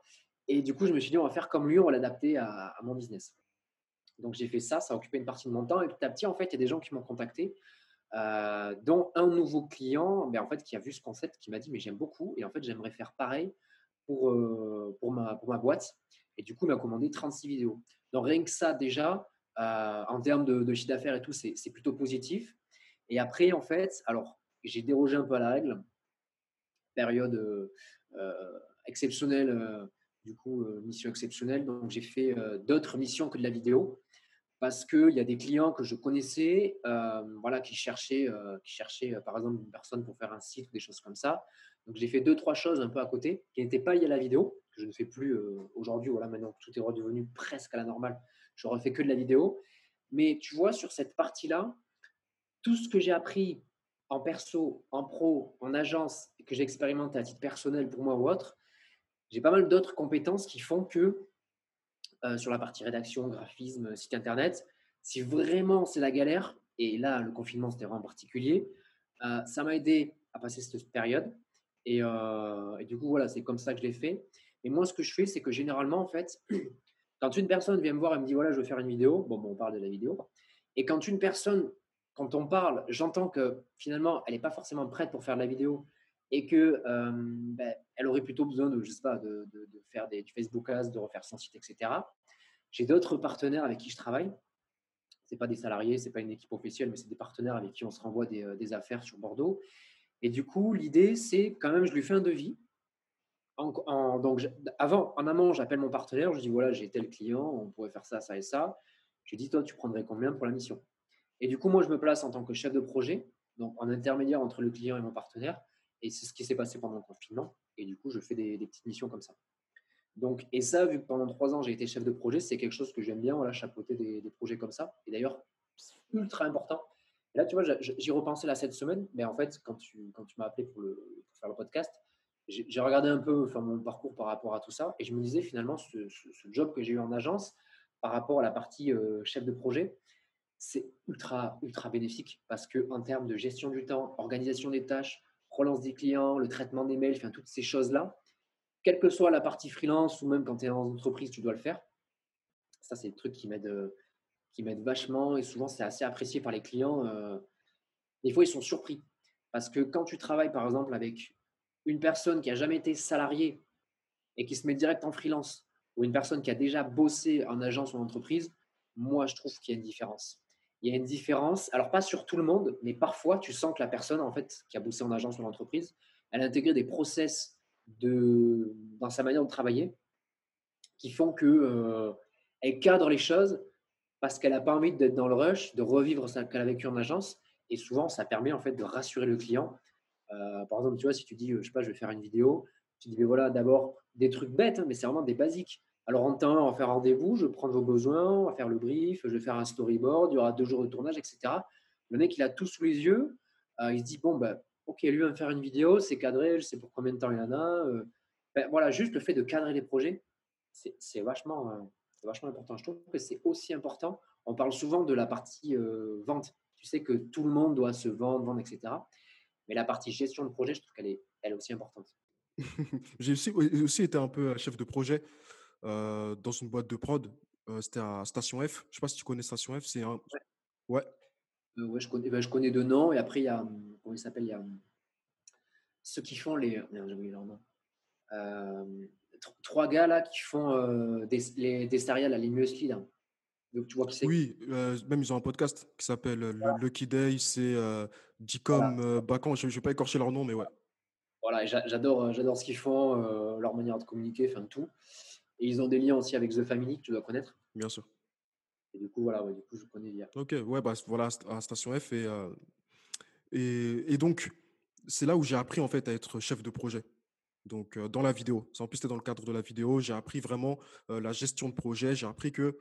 Et du coup, je me suis dit: «On va faire comme lui, on va l'adapter à mon business». Donc j'ai fait ça, ça a occupé une partie de mon temps. Et petit à petit, en fait, il y a des gens qui m'ont contacté, heu, dont un nouveau client, mais en fait, qui a vu ce concept, qui m'a dit: «Mais j'aime beaucoup. Et en fait, j'aimerais faire pareil pour, heu, pour ma boîte» et du coup, il m'a commandé 36 vidéos. Donc rien que ça déjà, heu, en termes de chiffre d'affaires et tout, c'est plutôt positif. Et après, en fait, alors j'ai dérogé un peu à la règle, période, exceptionnelle, heu, du coup, heu, mission exceptionnelle, donc j'ai fait, heu, d'autres missions que de la vidéo parce qu'il y a des clients que je connaissais, voilà, qui cherchaient, qui cherchaient, par exemple, une personne pour faire un site ou des choses comme ça. Donc j'ai fait deux trois choses un peu à côté qui n'étaient pas liées à la vidéo, que je ne fais plus, aujourd'hui. Voilà, maintenant tout est redevenu presque à la normale, je refais que de la vidéo. Mais tu vois, sur cette partie-là, tout ce que j'ai appris en perso, en pro, en agence, et que j'ai expérimenté à titre personnel pour moi ou autre, j'ai pas mal d'autres compétences qui font que euh, sur la partie rédaction, graphisme, site internet. Si vraiment c'est la galère, et là le confinement c'était vraiment particulier, euh, ça m'a aidé à passer cette période. Et, euh, et du coup, voilà, c'est comme ça que je l'ai fait. Et moi, ce que je fais, c'est que généralement, en fait, quand une personne vient me voir et me dit voilà, je veux faire une vidéo, bon, bon on parle de la vidéo. Et quand une personne, quand on parle, j'entends que finalement, elle n'est pas forcément prête pour faire de la vidéo et que euh, ben, elle aurait plutôt besoin de, je sais pas, de, de, faire du Facebook Ads, de refaire son site, etc. J'ai d'autres partenaires avec qui je travaille. C'est pas des salariés, c'est pas une équipe officielle, mais c'est des partenaires avec qui on se renvoie des, des affaires sur Bordeaux. Et du coup, l'idée, c'est quand même, je lui fais un devis. En, en, donc, avant, en amont, j'appelle mon partenaire, je dis voilà, j'ai tel client, on pourrait faire ça, ça et ça. Je lui dis toi, tu prendrais combien pour la mission? Et du coup, moi, je me place en tant que chef de projet, donc en intermédiaire entre le client et mon partenaire. Et c'est ce qui s'est passé pendant le confinement. Et du coup, je fais des, petites missions comme ça. Donc, et ça, vu que pendant trois ans, j'ai été chef de projet, c'est quelque chose que j'aime bien, voilà, chapeauter des, des, projets comme ça. Et d'ailleurs, c'est ultra important. Et là, tu vois, j'y repensais là cette semaine, mais en fait, quand tu, quand tu m'as appelé pour, le, faire le podcast, j'ai regardé un peu enfin, mon parcours par rapport à tout ça. Et je me disais finalement, ce job que j'ai eu en agence par rapport à la partie euh, chef de projet, c'est ultra, ultra bénéfique parce que en termes de gestion du temps, organisation des tâches, relance des clients, le traitement des mails, enfin, toutes ces choses-là, quelle que soit la partie freelance ou même quand tu es en entreprise, tu dois le faire. Ça, c'est le truc qui m'aide qui m'aide vachement et souvent, c'est assez apprécié par les clients. Euh, des fois, ils sont surpris parce que quand tu travailles, par exemple, avec une personne qui a jamais été salariée et qui se met direct en freelance ou une personne qui a déjà bossé en agence ou en entreprise, moi, je trouve qu'il y a une différence. Il y a une différence, alors pas sur tout le monde, mais parfois, tu sens que la personne, en fait, qui a bossé en agence ou en entreprise, elle a intégré des process dans sa manière de travailler qui font que euh, elle cadre les choses parce qu'elle n'a pas envie d'être dans le rush, de revivre ce qu'elle a vécu en agence. Et souvent, ça permet en fait de rassurer le client. Euh, par exemple, tu vois, si tu dis, je sais pas, je vais faire une vidéo, tu dis, mais voilà, d'abord des trucs bêtes, hein, mais c'est vraiment des basiques. Alors, en temps, on va faire rendez-vous, je vais prendre vos besoins, on va faire le brief, je vais faire un storyboard, il y aura deux jours de tournage, etc. Le mec, il a tout sous les yeux. Euh, il se dit, bon, ben, ok, lui va me faire une vidéo, c'est cadré, je sais pour combien de temps il en a. Euh. Ben, voilà, juste le fait de cadrer les projets, c'est vachement, euh, important. Je trouve que c'est aussi important. On parle souvent de la partie vente. Tu sais que tout le monde doit se vendre, vendre, etc. Mais la partie gestion de projet, je trouve qu'elle est, aussi importante. J'ai aussi, été un peu chef de projet dans une boîte de prod. C'était à Station F. Je ne sais pas si tu connais Station F. C'est un... Ouais. Ouais. je, connais, ben, je connais deux noms. Et après, il y a. Comment il s'appelle Il y a ceux qui font les. Merde, j'ai oublié leur nom. trois gars là qui font des, les, des céréales à là. Donc, tu vois qui c'est? Oui, même ils ont un podcast qui s'appelle Lucky Day. C'est Dicom Bacan. Je ne vais pas écorcher leur nom, mais ouais. Voilà, j'adore, j'adore ce qu'ils font, leur manière de communiquer, enfin tout. Et ils ont des liens aussi avec The Family que tu dois connaître. Bien sûr. Et du coup, voilà, du coup, je connais bien. Ok, ouais, bah voilà, à Station F. Et, et, et donc, c'est là où j'ai appris en fait à être chef de projet. Donc, dans la vidéo. En plus, c'était dans le cadre de la vidéo. J'ai appris vraiment la gestion de projet. J'ai appris que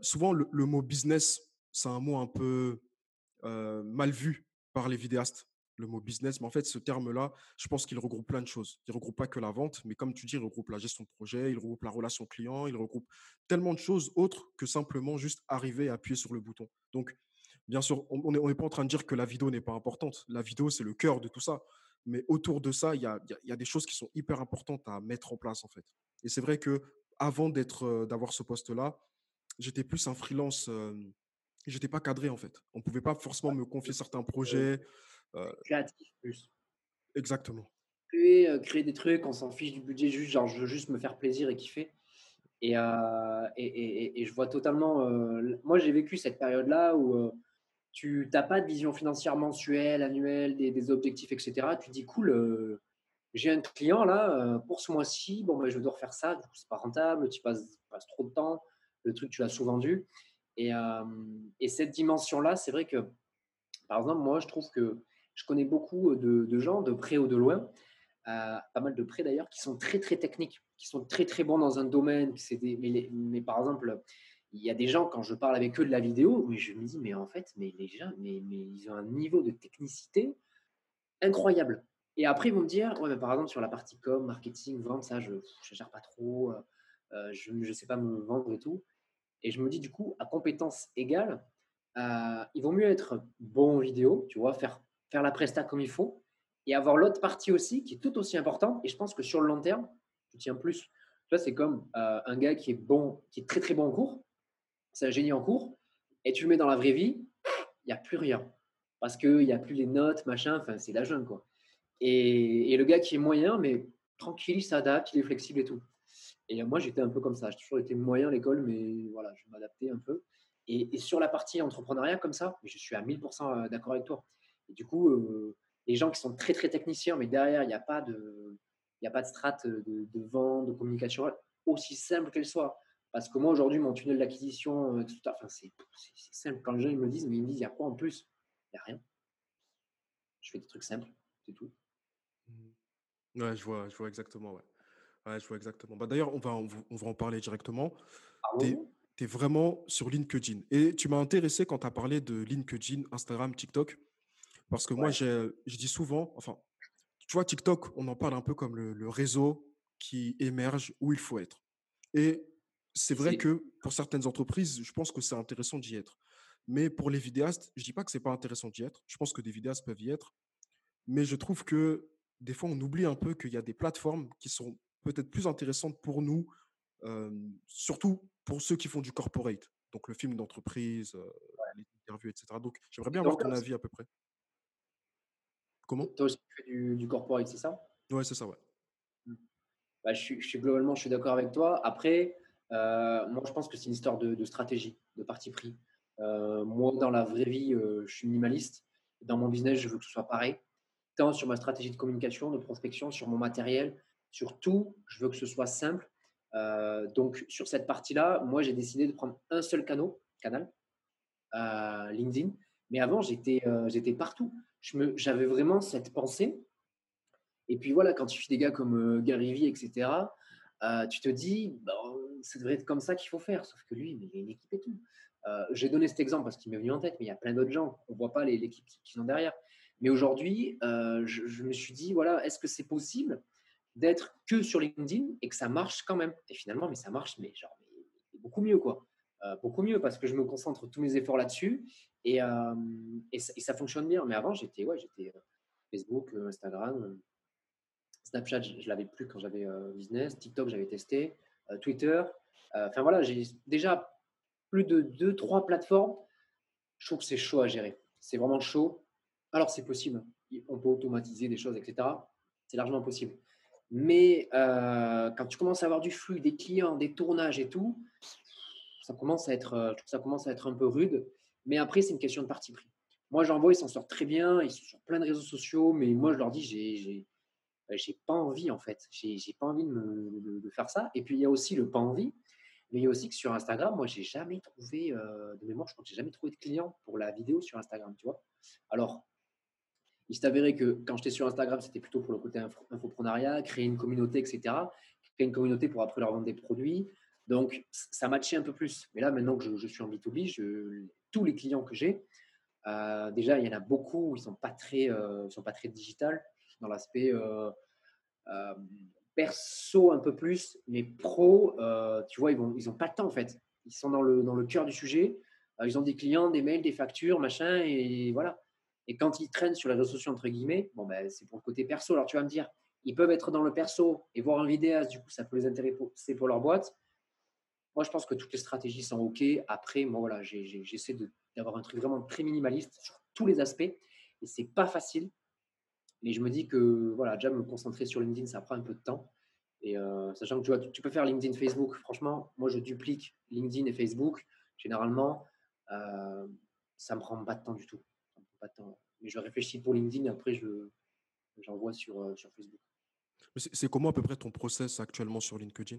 souvent, le, mot business, c'est un mot un peu mal vu par les vidéastes le mot business, mais en fait, ce terme-là, je pense qu'il regroupe plein de choses. Il ne regroupe pas que la vente, mais comme tu dis, il regroupe la gestion de projet, il regroupe la relation client, il regroupe tellement de choses autres que simplement juste arriver à appuyer sur le bouton. Donc, bien sûr, on n'est pas en train de dire que la vidéo n'est pas importante. La vidéo, c'est le cœur de tout ça. Mais autour de ça, il y a, des choses qui sont hyper importantes à mettre en place, en fait. Et c'est vrai que avant d'être, d'avoir ce poste-là, j'étais plus un freelance. j'étais pas cadré, en fait. On ne pouvait pas forcément me confier certains projets. Euh, créatif plus. Exactement. Créer, euh, créer des trucs, on s'en fiche du budget, juste genre je veux juste me faire plaisir et kiffer. Et, euh, et, et, je vois totalement. moi, j'ai vécu cette période-là où tu n'as pas de vision financière mensuelle, annuelle, des, objectifs, etc. Tu dis, cool, j'ai un client là, pour ce mois-ci, bon, ben, je dois refaire ça, du coup, c'est pas rentable, tu passes, passes, trop de temps, le truc, tu l'as sous-vendu. Et, et, cette dimension-là, c'est vrai que, par exemple, moi, je trouve que je connais beaucoup de, gens, de près ou de loin, euh, pas mal de près d'ailleurs, qui sont très très techniques, qui sont très très bons dans un domaine. mais, mais, par exemple, il y a des gens, quand je parle avec eux de la vidéo, mais je me dis, mais en fait, mais les gens, mais, mais ils ont un niveau de technicité incroyable. Et après, ils vont me dire, ouais, mais par exemple, sur la partie com, marketing, vente, ça, je ne gère pas trop, euh, je ne sais pas me vendre et tout. Et je me dis, du coup, à compétence égale, euh, ils vont mieux être bons en vidéo, tu vois, faire faire la presta comme il faut et avoir l'autre partie aussi qui est tout aussi importante. Et je pense que sur le long terme, tu tiens plus. Tu vois, c'est comme euh, un gars qui est bon, qui est très très bon en cours, c'est un génie en cours, et tu le mets dans la vraie vie, il n'y a plus rien. Parce qu'il n'y a plus les notes, machin, enfin, c'est la jeune, quoi. Et, et, le gars qui est moyen, mais tranquille, il s'adapte, il est flexible et tout. Et moi, j'étais un peu comme ça. J'ai toujours été moyen à l'école, mais voilà, je m'adaptais un peu. Et, et, sur la partie entrepreneuriat, comme ça, je suis à 1000% euh, d'accord avec toi. Et du coup, euh, les gens qui sont très très techniciens, mais derrière, il n'y a pas de, il a pas de strate de, de, vente, de communication, aussi simple qu'elle soit. Parce que moi, aujourd'hui, mon tunnel d'acquisition, euh, enfin, c'est simple. Quand les gens ils me disent, mais ils me disent, il y a quoi en plus? Il n'y a rien. Je fais des trucs simples, c'est tout. Mmh. Ouais, je vois, je vois exactement. Ouais. Ouais, je vois exactement. Bah, D'ailleurs, on va, on va en parler directement. Tu es, vraiment sur LinkedIn. Et tu m'as intéressé quand tu as parlé de LinkedIn, Instagram, TikTok. Parce que moi, je dis souvent, enfin, tu vois, TikTok, on en parle un peu comme le, réseau qui émerge où il faut être. Et c'est vrai que pour certaines entreprises, je pense que c'est intéressant d'y être. Mais pour les vidéastes, je ne dis pas que ce n'est pas intéressant d'y être. Je pense que des vidéastes peuvent y être. Mais je trouve que des fois, on oublie un peu qu'il y a des plateformes qui sont peut-être plus intéressantes pour nous, surtout pour ceux qui font du corporate, donc le film d'entreprise, les interviews, etc. Donc, j'aimerais bien avoir ton avis à peu près. Comment? Toi aussi, tu fais du, du corporate, c'est ça? Ouais, c'est ça, ouais. Mmh. Bah, je, suis, je, suis, globalement, je suis d'accord avec toi. Après, euh, moi, je pense que c'est une histoire de, stratégie, de parti pris. Euh, moi, dans la vraie vie, euh, je suis minimaliste. Dans mon business, je veux que ce soit pareil. Tant sur ma stratégie de communication, de prospection, sur mon matériel, sur tout, je veux que ce soit simple. donc, sur cette partie-là, moi, j'ai décidé de prendre un seul canal, canal, LinkedIn. Mais avant, j'étais j'étais partout. J'avais vraiment cette pensée. Et puis voilà, quand tu fais des gars comme Gary Vee, etc., tu te dis, ça devrait être comme ça qu'il faut faire. Sauf que lui, il a une équipe et tout. J'ai donné cet exemple parce qu'il m'est venu en tête, mais il y a plein d'autres gens. On ne voit pas l'équipe qui sont derrière. Mais aujourd'hui, je, je, me suis dit, voilà, est-ce que c'est possible d'être que sur LinkedIn et que ça marche quand même? Et finalement, mais ça marche, mais genre beaucoup mieux, quoi. beaucoup mieux parce que je me concentre tous mes efforts là-dessus et, et, ça, fonctionne bien. Mais avant, j'étais ouais, j'étais Facebook, Instagram, Snapchat, je, ne l'avais plus quand j'avais business, TikTok, j'avais testé, Twitter. Enfin voilà, j'ai déjà plus de deux, trois plateformes. Je trouve que c'est chaud à gérer. C'est vraiment chaud. Alors c'est possible. On peut automatiser des choses, etc. C'est largement possible. Mais quand tu commences à avoir du flux, des clients, des tournages et tout, ça commence à être, ça commence à être un peu rude. Mais après, c'est une question de parti pris. Moi, j'en vois, ils s'en sortent très bien, ils sont sur plein de réseaux sociaux, mais moi, je leur dis, j'ai, j'ai pas envie, en fait. J'ai, pas envie de, faire ça. Et puis, il y a aussi le pas envie, mais il y a aussi que sur Instagram, moi, j'ai jamais trouvé, euh, de mémoire, je crois que j'ai jamais trouvé de client pour la vidéo sur Instagram, tu vois. Alors, il s'est avéré que quand j'étais sur Instagram, c'était plutôt pour le côté infoprenariat, créer une communauté, etc. Créer une communauté pour après leur vendre des produits. Donc, ça matchait un peu plus. Mais là, maintenant que je, suis en B2B, je, tous les clients que j'ai, euh, déjà, il y en a beaucoup, ils ne sont, pas très, euh, très digital dans l'aspect euh, perso un peu plus, mais pro, tu vois, ils n'ont pas le temps en fait. Ils sont dans le, dans le cœur du sujet. ils ont des clients, des mails, des factures, machin, et voilà. Et quand ils traînent sur les réseaux sociaux, entre guillemets, bon, ben, c'est pour le côté perso. Alors tu vas me dire, ils peuvent être dans le perso et voir un vidéaste, du coup, ça peut les intéresser pour leur boîte. Moi, je pense que toutes les stratégies sont OK. Après, moi, voilà, j'essaie d'avoir un truc vraiment très minimaliste sur tous les aspects. Et c'est pas facile. Mais je me dis que, voilà, déjà me concentrer sur LinkedIn, ça prend un peu de temps. Et euh, sachant que tu, vois, tu peux faire LinkedIn, Facebook. Franchement, moi, je duplique LinkedIn et Facebook. Généralement, euh, ça me prend pas de temps du tout. pas de temps. Mais je réfléchis pour LinkedIn. Après, je j'envoie sur, euh, sur Facebook. C'est comment à peu près ton process actuellement sur LinkedIn?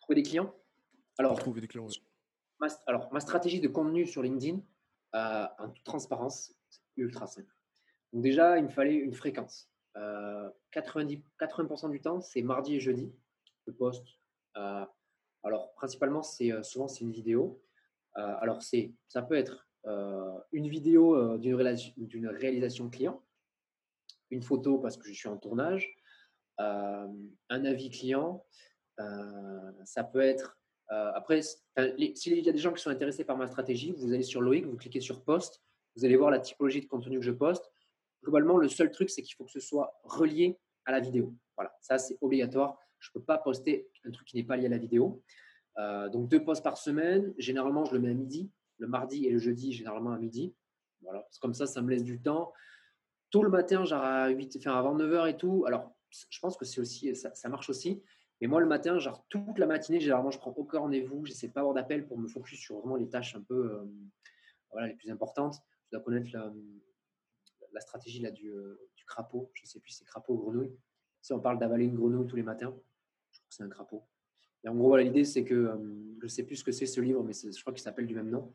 Trouver des clients? Alors, trouver des clients. Ma, alors, ma stratégie de contenu sur LinkedIn, euh, en toute transparence, c'est ultra simple. Donc déjà, il me fallait une fréquence. 90, euh, 80% du temps, c'est mardi et jeudi. Je poste. Euh, alors, principalement, c'est souvent c'est une vidéo. alors, c'est ça peut être une vidéo d'une réalisation client, une photo parce que je suis en tournage, un avis client. ça peut être euh, après, s'il y a des gens qui sont intéressés par ma stratégie, vous allez sur Loïc, vous cliquez sur post, vous allez voir la typologie de contenu que je poste. Globalement, le seul truc, c'est qu'il faut que ce soit relié à la vidéo. Voilà, ça c'est obligatoire. Je ne peux pas poster un truc qui n'est pas lié à la vidéo. Euh, donc deux posts par semaine. Généralement, je le mets à midi. Le mardi et le jeudi, généralement à midi. Voilà, comme ça, ça me laisse du temps. Tôt le matin, genre à 8, enfin avant 9h et tout. Alors, je pense que c'est aussi, ça marche aussi. Et moi, le matin, genre toute la matinée, généralement, je prends aucun rendez-vous. J'essaie de pas avoir d'appel pour me focus sur vraiment les tâches un peu euh, voilà, les plus importantes. Je dois connaître la, stratégie là, du, euh, crapaud. Je ne sais plus si c'est crapaud ou grenouille. Si on parle d'avaler une grenouille tous les matins, je crois que c'est un crapaud. Et en gros, voilà, l'idée, c'est que euh, je ne sais plus ce que c'est ce livre, mais je crois qu'il s'appelle du même nom.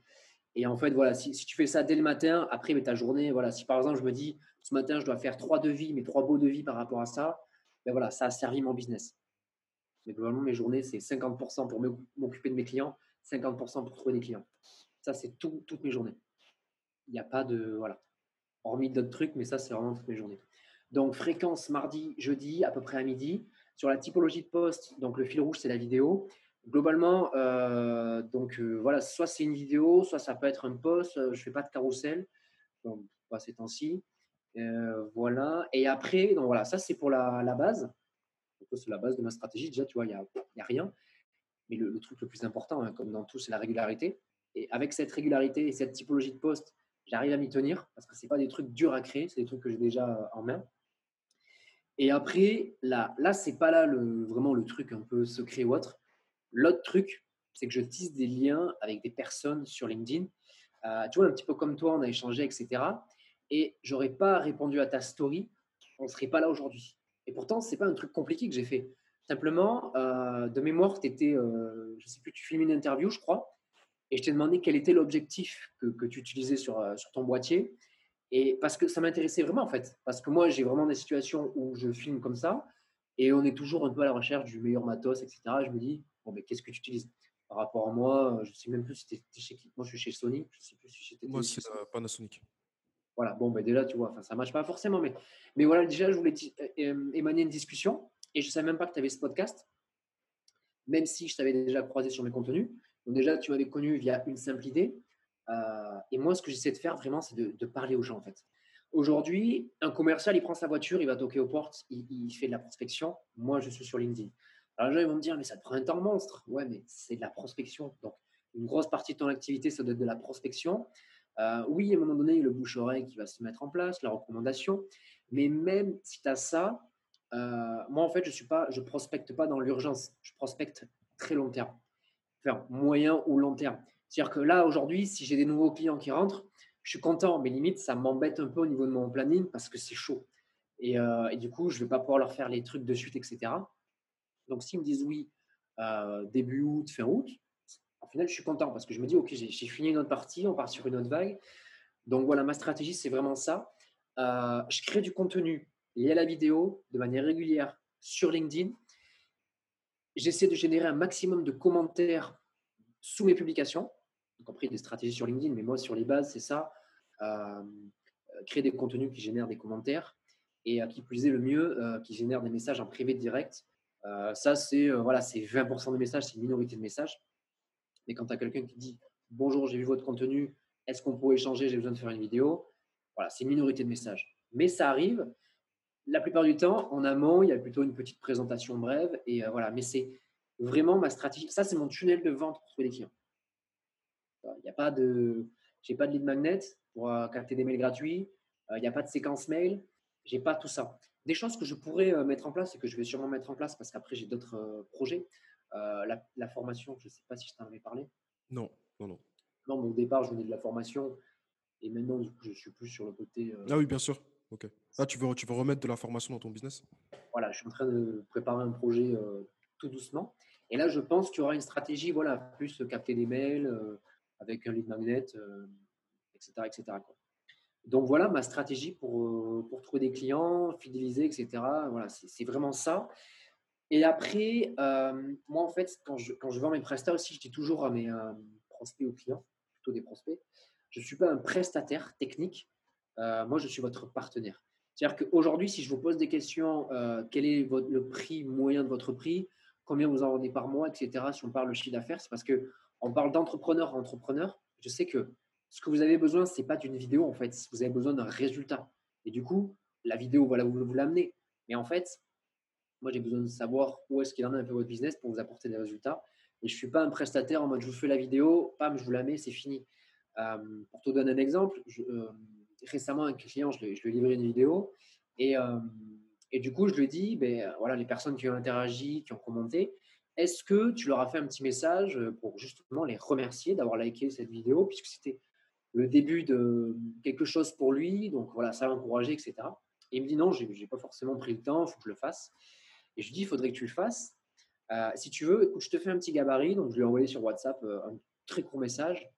Et en fait, voilà, si, si, tu fais ça dès le matin, après ta journée, voilà, si par exemple je me dis ce matin je dois faire trois devis, mais trois beaux devis par rapport à ça, ben voilà, ça a servi mon business. Mais globalement, mes journées, c'est 50% pour m'occuper de mes clients, 50% pour trouver des clients. Ça, c'est tout, toutes mes journées. Il n'y a pas de. Voilà. Hormis d'autres trucs, mais ça, c'est vraiment toutes mes journées. Donc, fréquence mardi, jeudi, à peu près à midi. Sur la typologie de poste, donc le fil rouge, c'est la vidéo. Globalement, euh, donc euh, voilà, soit c'est une vidéo, soit ça peut être un post. Euh, je fais pas de carrousel, donc pas ces temps-ci. voilà. Et après, donc voilà, ça c'est pour la, la base c'est la base de ma stratégie. Déjà, tu vois, il n'y a, rien. Mais le, truc le plus important, hein, comme dans tout, c'est la régularité. Et avec cette régularité et cette typologie de poste, j'arrive à m'y tenir parce que ce pas des trucs durs à créer, c'est des trucs que j'ai déjà en main. Et après, là, là c'est pas là le, vraiment le truc un peu secret ou autre. L'autre truc, c'est que je tisse des liens avec des personnes sur LinkedIn. Euh, tu vois, un petit peu comme toi, on a échangé, etc. Et j'aurais pas répondu à ta story, on serait pas là aujourd'hui. Et pourtant, ce n'est pas un truc compliqué que j'ai fait. Simplement, euh, de mémoire, tu étais, euh, je sais plus, tu filmais une interview, je crois. et je t'ai demandé quel était l'objectif que, tu utilisais sur, sur ton boîtier. Et parce que ça m'intéressait vraiment en fait. Parce que moi, j'ai vraiment des situations où je filme comme ça et on est toujours un peu à la recherche du meilleur matos, etc. je me dis, bon, mais qu'est-ce que tu utilises Par rapport à moi, je ne sais même plus si tu chez qui. Moi, je suis chez Sony. Je sais plus si Moi, c'est Panasonic. Voilà, bon, ben déjà, tu vois, ça ne marche pas forcément. Mais, mais voilà, déjà, je voulais émaner une discussion et je ne savais même pas que tu avais ce podcast, même si je t'avais déjà croisé sur mes contenus. Donc, déjà, tu m'avais connu via une simple idée. Euh, et moi, ce que j'essaie de faire vraiment, c'est de, parler aux gens en fait. Aujourd'hui, un commercial, il prend sa voiture, il va toquer aux portes, il, fait de la prospection. Moi, je suis sur LinkedIn. Alors, les gens ils vont me dire, mais ça te prend un temps monstre. Ouais, mais c'est de la prospection. Donc, une grosse partie de ton activité, ça doit être de la prospection. Euh, oui, à un moment donné, il y a le bouche-oreille qui va se mettre en place, la recommandation. Mais même si tu as ça, euh, moi, en fait, je ne prospecte pas dans l'urgence. Je prospecte très long terme. Enfin, moyen ou long terme. C'est-à-dire que là, aujourd'hui, si j'ai des nouveaux clients qui rentrent, je suis content, mais limite, ça m'embête un peu au niveau de mon planning parce que c'est chaud. Et, euh, du coup, je ne vais pas pouvoir leur faire les trucs de suite, etc. Donc, s'ils me disent oui, début août, fin août, au final, je suis content parce que je me dis, OK, j'ai fini une autre partie, on part sur une autre vague. Donc, voilà, ma stratégie, c'est vraiment ça. Euh, je crée du contenu lié à la vidéo de manière régulière sur LinkedIn. J'essaie de générer un maximum de commentaires sous mes publications y compris des stratégies sur LinkedIn, mais moi, sur les bases, c'est ça. Euh, créer des contenus qui génèrent des commentaires et qui plus est le mieux, euh, qui génèrent des messages en privé direct. Euh, ça, c'est voilà, c'est 20% des messages, c'est une minorité de messages. Mais quand tu as quelqu'un qui dit Bonjour, j'ai vu votre contenu, est-ce qu'on peut échanger J'ai besoin de faire une vidéo. Voilà, c'est une minorité de messages. Mais ça arrive. La plupart du temps, en amont, il y a plutôt une petite présentation brève. Et voilà, mais c'est vraiment ma stratégie. Ça, c'est mon tunnel de vente pour trouver des clients. Il n'y a pas de, j'ai pas de lead magnet pour euh, capter des mails gratuits. Euh, il n'y a pas de séquence mail. J'ai pas tout ça. Des choses que je pourrais euh, mettre en place et que je vais sûrement mettre en place parce qu'après j'ai d'autres projets. La, formation, je ne sais pas si je t'en avais parlé. Non, non, non. Non, mais au départ, je venais de la formation et maintenant, du coup, je suis plus sur le côté. ah oui, bien sûr. Ok. Ah, tu veux, tu veux remettre de la formation dans ton business? Voilà, je suis en train de préparer un projet tout doucement. Et là, je pense qu'il y aura une stratégie, voilà, plus capter des mails, avec un lead magnet, etc. Euh, etc. Donc voilà ma stratégie pour, euh, pour trouver des clients, fidéliser, etc. Voilà, c'est vraiment ça. Et après, euh, moi en fait, quand je, quand je vends mes prestats aussi, je dis toujours à mes prospects ou clients, plutôt des prospects, je ne suis pas un prestataire technique, moi je suis votre partenaire. C'est-à-dire qu'aujourd'hui, si je vous pose des questions, quel est le prix moyen de votre prix, combien vous en vendez par mois, etc., si on parle de chiffre d'affaires, c'est parce que on parle d'entrepreneur à entrepreneur, je sais que ce que vous avez besoin, ce n'est pas d'une vidéo, en fait. Vous avez besoin d'un résultat. Et du coup, la vidéo, voilà, vous, vous l'amenez. Mais en fait, moi, j'ai besoin de savoir où est-ce qu'il en a un peu votre business pour vous apporter des résultats. Et je ne suis pas un prestataire en mode je vous fais la vidéo, pam, je vous la mets, c'est fini. Euh, pour te donner un exemple, euh, récemment, un client, je lui, ai livré une vidéo et, euh, et, du coup, je lui ai dit, ben, voilà, les personnes qui ont interagi, qui ont commenté, est-ce que tu leur as fait un petit message pour justement les remercier d'avoir liké cette vidéo, puisque c'était le début de quelque chose pour lui, donc voilà, ça l'a encouragé, etc. Et il me dit non, je n'ai pas forcément pris le temps, il faut que je le fasse. Et je lui dis, il faudrait que tu le fasses. Euh, si tu veux, écoute, je te fais un petit gabarit. Donc, je lui ai envoyé sur WhatsApp euh, un très court message.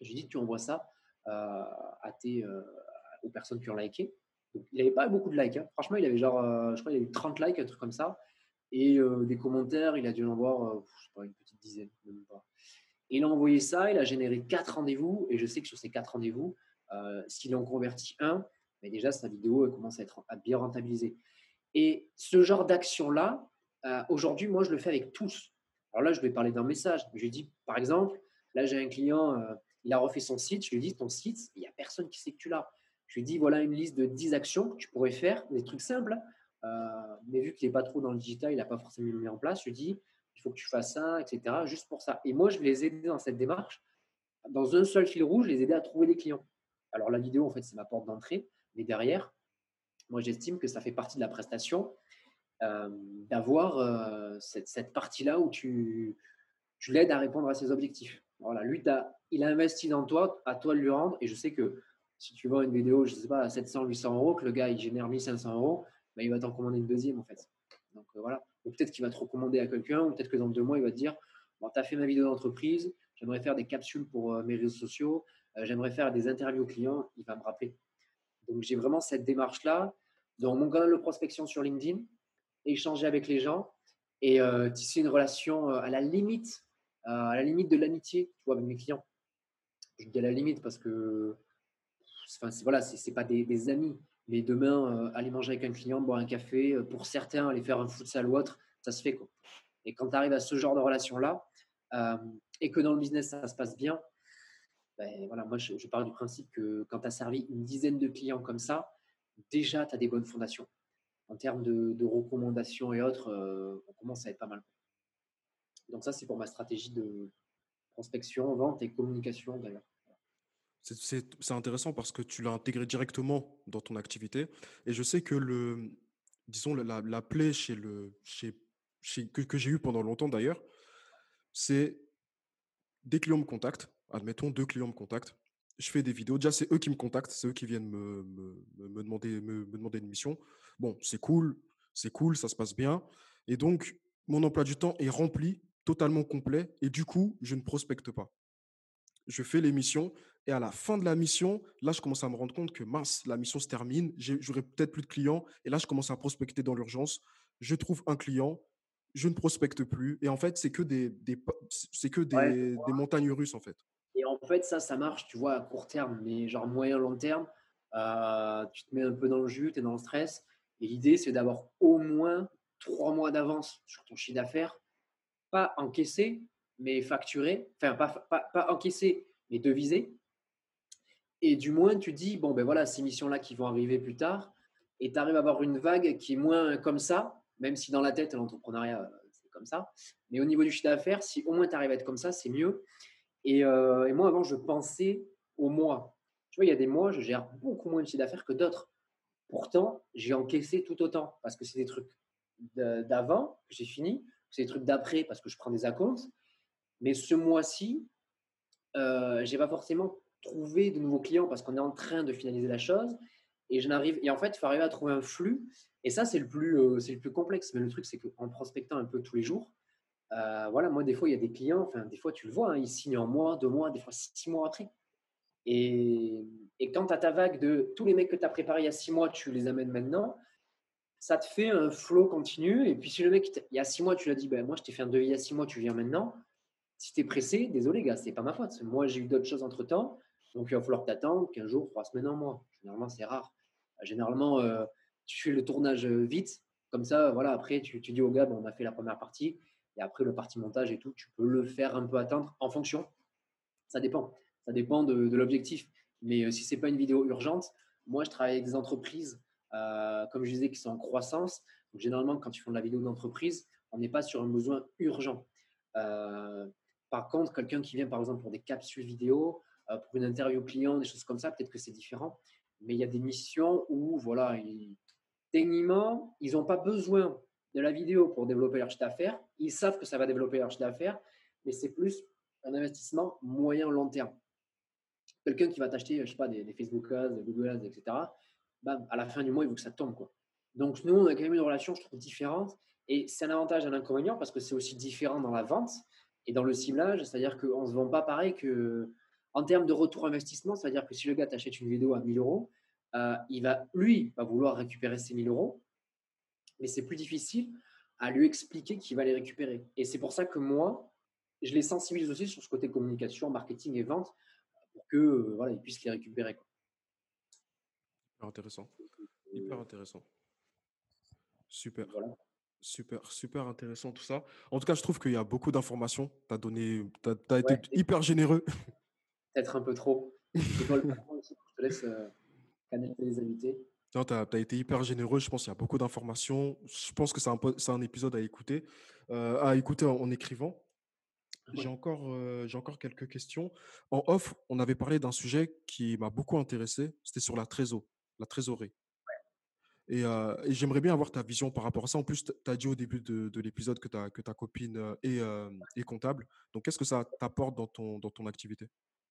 Je lui ai dit, tu envoies ça à tes, aux personnes qui ont liké. Il n'avait pas beaucoup de likes. Hein. Franchement, il avait genre, je crois, il avait 30 likes, un truc comme ça. Et euh, des commentaires, il a dû en avoir, euh, une petite dizaine, même pas. Il a envoyé ça, il a généré quatre rendez-vous. Et je sais que sur ces quatre rendez-vous, euh, s'il en convertit un, mais déjà sa vidéo commence à être à bien rentabilisée. Et ce genre d'action-là, aujourd'hui, moi, je le fais avec tous. Alors là, je vais parler d'un message. Je lui dis, par exemple, là, j'ai un client, il a refait son site. Je lui dis, ton site, il n'y a personne qui sait que tu l'as. Je lui dis, voilà une liste de 10 actions que tu pourrais faire, des trucs simples. Euh, mais vu qu'il n'est pas trop dans le digital, il n'a pas forcément mis en place, je lui dis, il faut que tu fasses ça, etc., juste pour ça. Et moi, je vais les aider dans cette démarche. Dans un seul fil rouge, les aider à trouver des clients. Alors, la vidéo, en fait, c'est ma porte d'entrée. Mais derrière, moi, j'estime que ça fait partie de la prestation euh, d'avoir euh, cette, partie-là où tu, tu l'aides à répondre à ses objectifs. Voilà, lui, il a investi dans toi, à toi de lui rendre. Et je sais que si tu vends une vidéo, je sais pas, à 700, 800 euros, que le gars, il génère 1500 euros, bah, il va t'en commander une deuxième en fait. Donc euh, voilà. Ou peut-être qu'il va te recommander à quelqu'un, ou peut-être que dans deux mois, il va te dire Bon, tu as fait ma vidéo d'entreprise, j'aimerais faire des capsules pour mes réseaux sociaux, j'aimerais faire des interviews clients, il va me rappeler. Donc j'ai vraiment cette démarche-là. Dans mon canal de prospection sur LinkedIn, échanger avec les gens et tisser une relation à la limite, à la limite de l'amitié, tu vois, avec mes clients. Je dis à la limite parce que, enfin, voilà, c'est pas des, amis. Mais demain, aller manger avec un client, boire un café, pour certains, aller faire un futsal ou autre, ça se fait. Quoi. Et quand tu arrives à ce genre de relation-là, euh, et que dans le business, ça se passe bien, ben, voilà, moi, je, pars du principe que quand tu as servi une dizaine de clients comme ça, déjà, tu as des bonnes fondations. En termes de, recommandations et autres, euh, on commence à être pas mal. Donc ça, c'est pour ma stratégie de prospection, vente et communication d'ailleurs. C'est intéressant parce que tu l'as intégré directement dans ton activité. Et je sais que le, disons, la, la plaie chez le, que, j'ai eu pendant longtemps d'ailleurs, c'est des clients me contactent, admettons deux clients me contactent, je fais des vidéos, déjà c'est eux qui me contactent, c'est eux qui viennent me, me, demander, me, demander une mission. Bon, c'est cool, c'est cool, ça se passe bien. Et donc, mon emploi du temps est rempli, totalement complet, et du coup, je ne prospecte pas. Je fais l'émission, et à la fin de la mission, là, je commence à me rendre compte que mince, la mission se termine, j'aurai peut-être plus de clients, et là, je commence à prospecter dans l'urgence. Je trouve un client, je ne prospecte plus. Et en fait, c'est que des, des c'est que des, des, montagnes russes, en fait. En fait, ça, ça marche, tu vois, à court terme, mais genre moyen, long terme, euh, tu te mets un peu dans le jus, tu es dans le stress. Et l'idée, c'est d'avoir au moins trois mois d'avance sur ton chiffre d'affaires, pas encaissé, mais facturé. Enfin, pas, encaissé, mais devisé. Et du moins, tu dis, bon, ben voilà, ces missions-là qui vont arriver plus tard, et tu arrives à avoir une vague qui est moins comme ça, même si dans la tête, l'entrepreneuriat, c'est comme ça. Mais au niveau du chiffre d'affaires, si au moins tu arrives à être comme ça, c'est mieux. Euh, et, moi, avant, je pensais au mois. Tu vois, il y a des mois, je gère beaucoup moins de chiffre d'affaires que d'autres. Pourtant, j'ai encaissé tout autant parce que c'est des trucs d'avant que j'ai fini, c'est des trucs d'après parce que je prends des acomptes. Mais ce mois-ci, euh, j'ai pas forcément trouvé de nouveaux clients parce qu'on est en train de finaliser la chose. Et je n'arrive. Et en fait, il faut arriver à trouver un flux et ça, c'est le, euh, c'est le plus complexe. Mais le truc, c'est qu'en prospectant un peu tous les jours, euh, voilà, moi, des fois, il y a des clients, enfin, des fois, tu le vois, hein, ils signent en mois, deux mois, des fois six mois après. Et, et quand tu as ta vague de tous les mecs que tu as préparés il y a six mois, tu les amènes maintenant, ça te fait un flow continu. Et puis, si le mec, il y a six mois, tu lui as dit, ben, moi, je t'ai fait un devis il y a six mois, tu viens maintenant. Si tu es pressé, désolé, gars, c'est pas ma faute. Moi, j'ai eu d'autres choses entre temps. Donc, il va falloir t'attendre 15 jours, 3 semaines, un mois. Généralement, c'est rare. Généralement, euh, tu fais le tournage vite. Comme ça, voilà, après, tu, tu dis au gars, on a fait la première partie. Et après, le parti montage et tout, tu peux le faire un peu attendre en fonction. Ça dépend. Ça dépend de, l'objectif. Mais si ce n'est pas une vidéo urgente, moi, je travaille avec des entreprises, euh, comme je disais, qui sont en croissance. Donc, généralement, quand tu fais de la vidéo d'entreprise, on n'est pas sur un besoin urgent. Euh, par contre, quelqu'un qui vient, par exemple, pour des capsules vidéo, euh, pour une interview client, des choses comme ça, peut-être que c'est différent. Mais il y a des missions où, voilà, techniquement, ils n'ont pas besoin de la vidéo pour développer leur chiffre d'affaires. Ils savent que ça va développer leur chiffre d'affaires, mais c'est plus un investissement moyen-long terme. Quelqu'un qui va t'acheter, je sais pas, des, Facebook Ads, Google Ads, etc., à la fin du mois, il veut que ça tombe. Quoi. Donc, nous, on a quand même une relation, je trouve, différente. Et c'est un avantage et un inconvénient parce que c'est aussi différent dans la vente et dans le ciblage. C'est-à-dire qu'on ne se vend pas pareil que en termes de retour investissement. C'est-à-dire que si le gars t'achète une vidéo à 1000 euros, euh, il va, lui, va vouloir récupérer ses 1000 euros, mais c'est plus difficile à lui expliquer qu'il va les récupérer. Et c'est pour ça que moi, je les sensibilise aussi sur ce côté communication, marketing et vente pour que euh, voilà, ils puissent les récupérer. Quoi. Hyper intéressant. Hyper intéressant. Super. Super, super intéressant tout ça. En tout cas, je trouve qu'il y a beaucoup d'informations. Tu as donné, tu as, été hyper généreux. Peut-être un peu trop. je te laisse euh, les invités. Tu as, été hyper généreux. Je pense qu'il y a beaucoup d'informations. Je pense que c'est un, un, épisode à écouter, euh, à écouter en, écrivant. J'ai encore, euh, encore quelques questions. En off, on avait parlé d'un sujet qui m'a beaucoup intéressé. C'était sur la trésor, la trésorerie. Euh, et, j'aimerais bien avoir ta vision par rapport à ça. En plus, tu as dit au début de, de l'épisode que ta, que ta copine est, est comptable. Donc, qu'est-ce que ça t'apporte dans ton, dans ton activité?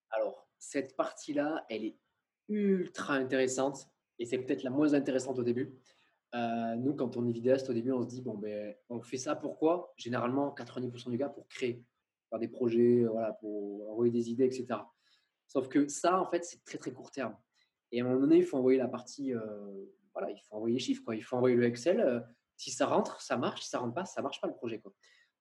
Alors, cette partie-là, elle est ultra intéressante et c'est peut-être la moins intéressante au début. Euh, nous, quand on est vidéaste, au début, on se dit bon, ben, on fait ça pourquoi? Généralement, 90% du gars pour créer. faire des projets, voilà, pour envoyer des idées, etc. Sauf que ça, en fait, c'est très très court terme. Et à un moment donné, il faut envoyer la partie, voilà, il faut envoyer les chiffres, quoi. Il faut envoyer le Excel. si ça rentre, ça marche. Si ça rentre pas, ça marche pas le projet, quoi.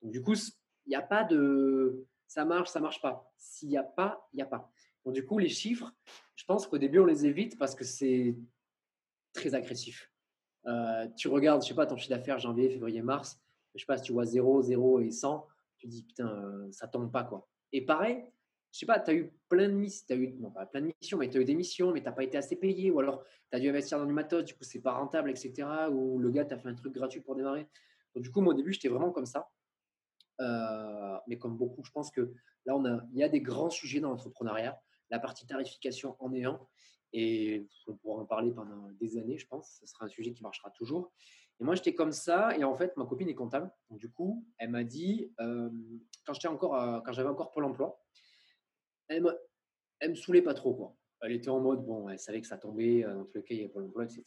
Donc du coup, il n'y a pas de ça marche, ça marche pas. S'il n'y a pas, il n'y a pas. Donc du coup, les chiffres, je pense qu'au début, on les évite parce que c'est très agressif. Euh, tu regardes, je sais pas, ton chiffre d'affaires janvier, février, mars, je sais pas si tu vois 0, 0 et 100, tu dis putain, euh, ça tombe pas quoi. Et pareil, je sais pas, tu as eu plein de missions, as eu, non pas plein de missions, mais tu as eu des missions, mais tu n'as pas été assez payé, ou alors tu as dû investir dans du matos, du coup c'est pas rentable, etc. Ou le gars t'a fait un truc gratuit pour démarrer. Du coup, moi au début, j'étais vraiment comme ça. Euh, mais comme beaucoup, je pense que là, on a, il y a des grands sujets dans l'entrepreneuriat. La partie tarification en est un. Et on pourra en parler pendant des années, je pense. Ce sera un sujet qui marchera toujours. Et moi, j'étais comme ça. Et en fait, ma copine est comptable. Donc, du coup, elle m'a dit, euh, quand j'étais encore, quand j'avais encore Pôle emploi, elle me, elle me saoulait pas trop. Quoi. Elle était en mode, bon, elle savait que ça tombait, euh, dans tous les cas, il y a Pôle emploi, etc.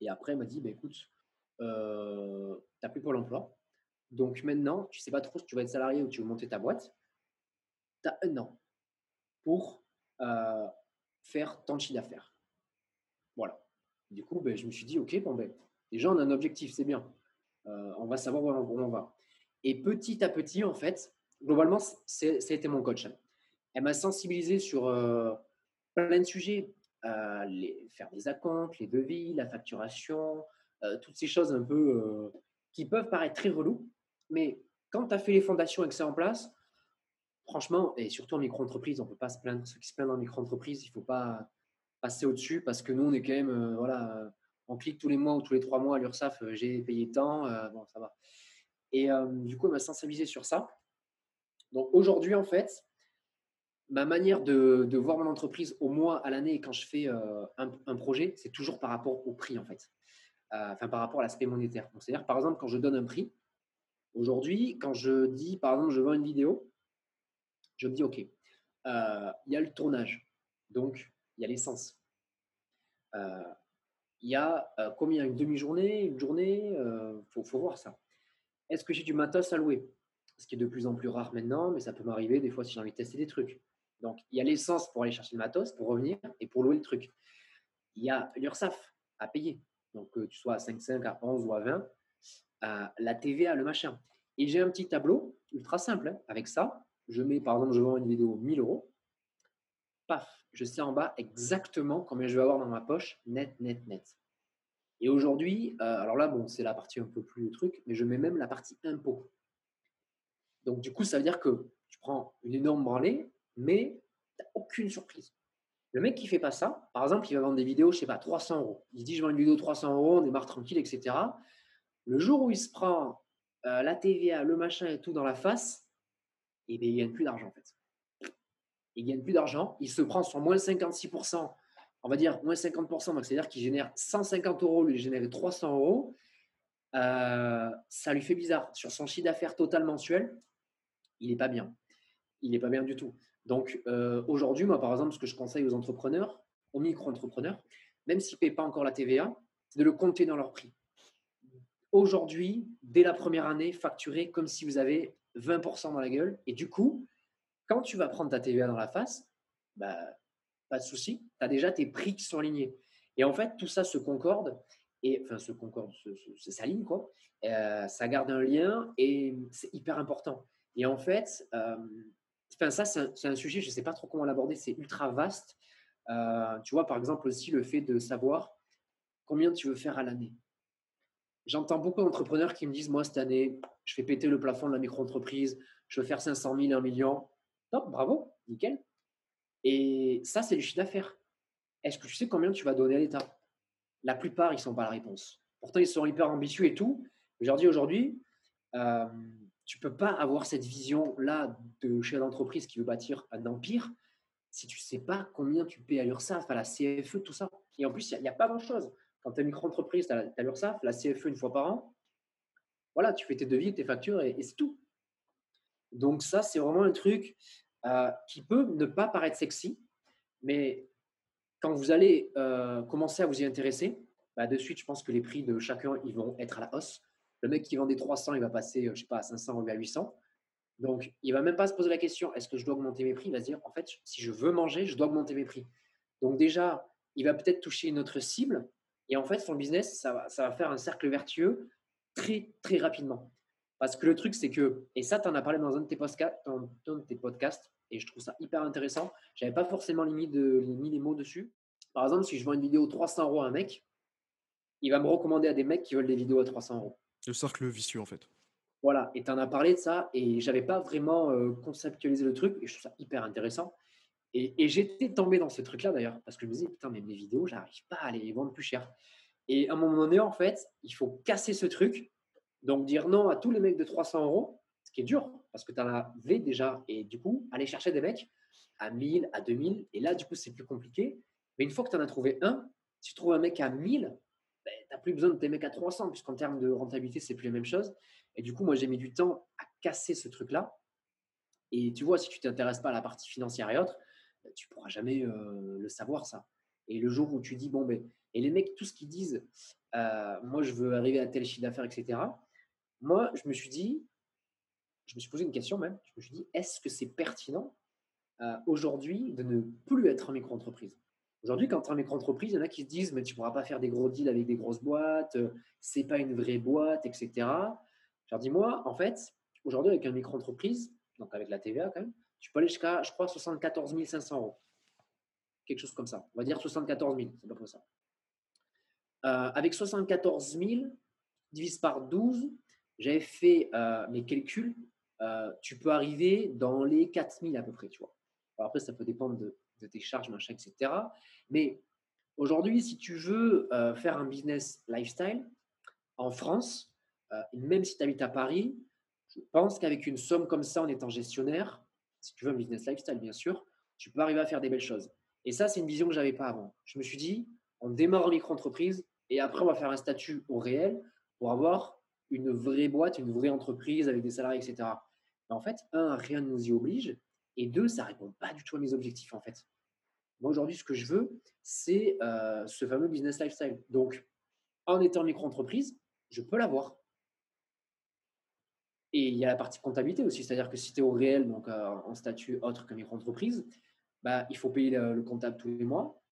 Et après, elle m'a dit, bah, écoute, euh, tu n'as plus Pôle emploi. Donc maintenant, tu sais pas trop si tu vas être salarié ou tu veux monter ta boîte. Tu as un an pour euh, faire ton chiffre d'affaires. Voilà. Du coup, ben, je me suis dit, OK, bon, ben, déjà, on a un objectif, c'est bien. Euh, on va savoir où on, va. Et petit à petit, en fait, globalement, ça a été mon coach. Elle m'a sensibilisé sur euh, plein de sujets. les, faire des acomptes, les devis, la facturation, toutes ces choses un peu qui peuvent paraître très reloues, mais quand tu as fait les fondations et que c'est en place, franchement, et surtout en micro-entreprise, on ne peut pas se plaindre. Ceux qui se plaignent en micro-entreprise, il ne faut pas passer au-dessus parce que nous, on est quand même, euh, voilà, on clique tous les mois ou tous les trois mois à l'URSSAF, euh, j'ai payé tant, euh, bon, ça va. Et du coup, elle m'a sensibilisé sur ça. Donc aujourd'hui, en fait, ma manière de, voir mon entreprise au mois, à l'année, quand je fais un, un, projet, c'est toujours par rapport au prix, en fait. Enfin, par rapport à l'aspect monétaire. C'est-à-dire, par exemple, quand je donne un prix, Aujourd'hui, quand je dis, par exemple, je vends une vidéo, je me dis, OK, euh, il y a le tournage, donc il y a l'essence. Euh, il y a euh, combien Une demi-journée Une journée Il faut, voir ça. Est-ce que j'ai du matos à louer? Ce qui est de plus en plus rare maintenant, mais ça peut m'arriver des fois si j'ai envie de tester des trucs. Donc, il y a l'essence pour aller chercher le matos, pour revenir et pour louer le truc. Il y a l'URSAF à payer. Donc, que tu sois à 5,5, à 11 ou à 20, la TVA, le machin. Et j'ai un petit tableau ultra simple. Hein. Avec ça, je mets, par exemple, je vends une vidéo 1000 euros. Paf, je sais en bas exactement combien je vais avoir dans ma poche, net, net, net. Et aujourd'hui, euh, alors là, bon, c'est la partie un peu plus truc, mais je mets même la partie impôt. Donc, du coup, ça veut dire que tu prends une énorme branlée, mais tu n'as aucune surprise. Le mec qui fait pas ça, par exemple, il va vendre des vidéos, je sais pas, 300 euros. Il dit, je vends une vidéo 300 euros, on démarre tranquille, etc. Le jour où il se prend euh, la TVA, le machin et tout dans la face, et bien, il gagne plus d'argent en fait. Il gagne plus d'argent, il se prend sur moins 56%, on va dire moins 50%, donc c'est-à-dire qu'il génère 150 euros, lui génère 300 euros. Euh, ça lui fait bizarre. Sur son chiffre d'affaires total mensuel, il n'est pas bien. Il n'est pas bien du tout. Donc euh, aujourd'hui, moi par exemple, ce que je conseille aux entrepreneurs, aux micro-entrepreneurs, même s'ils ne payent pas encore la TVA, c'est de le compter dans leur prix aujourd'hui, dès la première année, facturer comme si vous avez 20% dans la gueule. Et du coup, quand tu vas prendre ta TVA dans la face, bah, pas de souci, tu as déjà tes prix qui sont alignés. Et en fait, tout ça se concorde, et enfin, se concorde, s'aligne, quoi. Euh, ça garde un lien et c'est hyper important. Et en fait, euh, enfin, ça, c'est un, sujet, je ne sais pas trop comment l'aborder, c'est ultra vaste. Euh, tu vois, par exemple, aussi le fait de savoir combien tu veux faire à l'année. J'entends beaucoup d'entrepreneurs qui me disent Moi, cette année, je fais péter le plafond de la micro-entreprise, je veux faire 500 000, 1 million. Top, bravo, nickel. Et ça, c'est du chiffre d'affaires. Est-ce que tu sais combien tu vas donner à l'État? La plupart, ils ne sont pas la réponse. Pourtant, ils sont hyper ambitieux et tout. Je leur dis aujourd'hui, euh, tu peux pas avoir cette vision-là de chef d'entreprise qui veut bâtir un empire si tu ne sais pas combien tu payes à l'URSSAF, à la CFE, tout ça. Et en plus, il n'y a, pas grand-chose. Quand tu as une micro-entreprise, tu as, l'URSSAF, la CFE une fois par an. Voilà, tu fais tes devis, tes factures et, c'est tout. Donc ça, c'est vraiment un truc euh, qui peut ne pas paraître sexy, mais quand vous allez euh, commencer à vous y intéresser, bah, de suite, je pense que les prix de chacun, ils vont être à la hausse. Le mec qui vend des 300, il va passer, je sais pas, à 500 ou à 800. Donc, il va même pas se poser la question est-ce que je dois augmenter mes prix? Il va se dire en fait, si je veux manger, je dois augmenter mes prix. Donc, déjà, il va peut-être toucher une autre cible. Et en fait, son business, ça va, ça va faire un cercle vertueux très, très rapidement. Parce que le truc, c'est que, et ça, tu en as parlé dans un de tes, podcasts, dans tes podcasts, et je trouve ça hyper intéressant. Je n'avais pas forcément mis, de, mis les mots dessus. Par exemple, si je vends une vidéo 300 euros à un mec, il va me recommander à des mecs qui veulent des vidéos à 300 euros. Le cercle vicieux, en fait. Voilà, et tu en as parlé de ça, et j'avais pas vraiment euh, conceptualisé le truc, et je trouve ça hyper intéressant. Et, j'étais tombé dans ce truc-là d'ailleurs, parce que je me disais, putain, mais mes vidéos, j'arrive pas à les vendre plus cher. Et à un moment donné, en fait, il faut casser ce truc, donc dire non à tous les mecs de 300 euros, ce qui est dur, parce que tu en avais déjà, et du coup, aller chercher des mecs à 1000, à 2000, et là, du coup, c'est plus compliqué. Mais une fois que tu en as trouvé un, si tu trouves un mec à 1000, ben, tu n'as plus besoin de tes mecs à 300, puisqu'en termes de rentabilité, c'est plus la même chose. Et du coup, moi, j'ai mis du temps à casser ce truc-là. Et tu vois, si tu t'intéresses pas à la partie financière et autres, tu pourras jamais euh, le savoir, ça. Et le jour où tu dis, bon, ben, et les mecs, tout ce qu'ils disent, euh, moi, je veux arriver à tel chiffre d'affaires, etc. Moi, je me suis dit, je me suis posé une question même, je me suis dit, est-ce que c'est pertinent euh, aujourd'hui de ne plus être en micro-entreprise? Aujourd'hui, quand tu es en micro-entreprise, il y en a qui se disent, mais tu ne pourras pas faire des gros deals avec des grosses boîtes, c'est pas une vraie boîte, etc. Je leur dis, moi, en fait, aujourd'hui, avec une micro-entreprise, donc avec la TVA quand même, tu peux aller jusqu'à, je crois, 74 500 euros. Quelque chose comme ça. On va dire 74 000, c'est pas comme ça. Euh, avec 74 000, divise par 12, j'avais fait euh, mes calculs. Euh, tu peux arriver dans les 4 000 à peu près, tu vois. après, ça peut dépendre de, de, tes charges, machin, etc. Mais aujourd'hui, si tu veux faire un business lifestyle en France, même si tu habites à Paris, je pense qu'avec une somme comme ça en étant gestionnaire, si tu veux un business lifestyle, bien sûr, tu peux arriver à faire des belles choses. Et ça, c'est une vision que je n'avais pas avant. Je me suis dit, on démarre en micro-entreprise et après, on va faire un statut au réel pour avoir une vraie boîte, une vraie entreprise avec des salariés, etc. Mais en fait, un, rien ne nous y oblige. Et deux, ça répond pas du tout à mes objectifs, en fait. Moi, aujourd'hui, ce que je veux, c'est euh, ce fameux business lifestyle. Donc, en étant micro-entreprise, je peux l'avoir. Et il y a la partie comptabilité aussi, c'est-à-dire que si tu es au réel, donc euh, en statut autre que micro-entreprise, bah, il faut payer le, comptable tous les mois.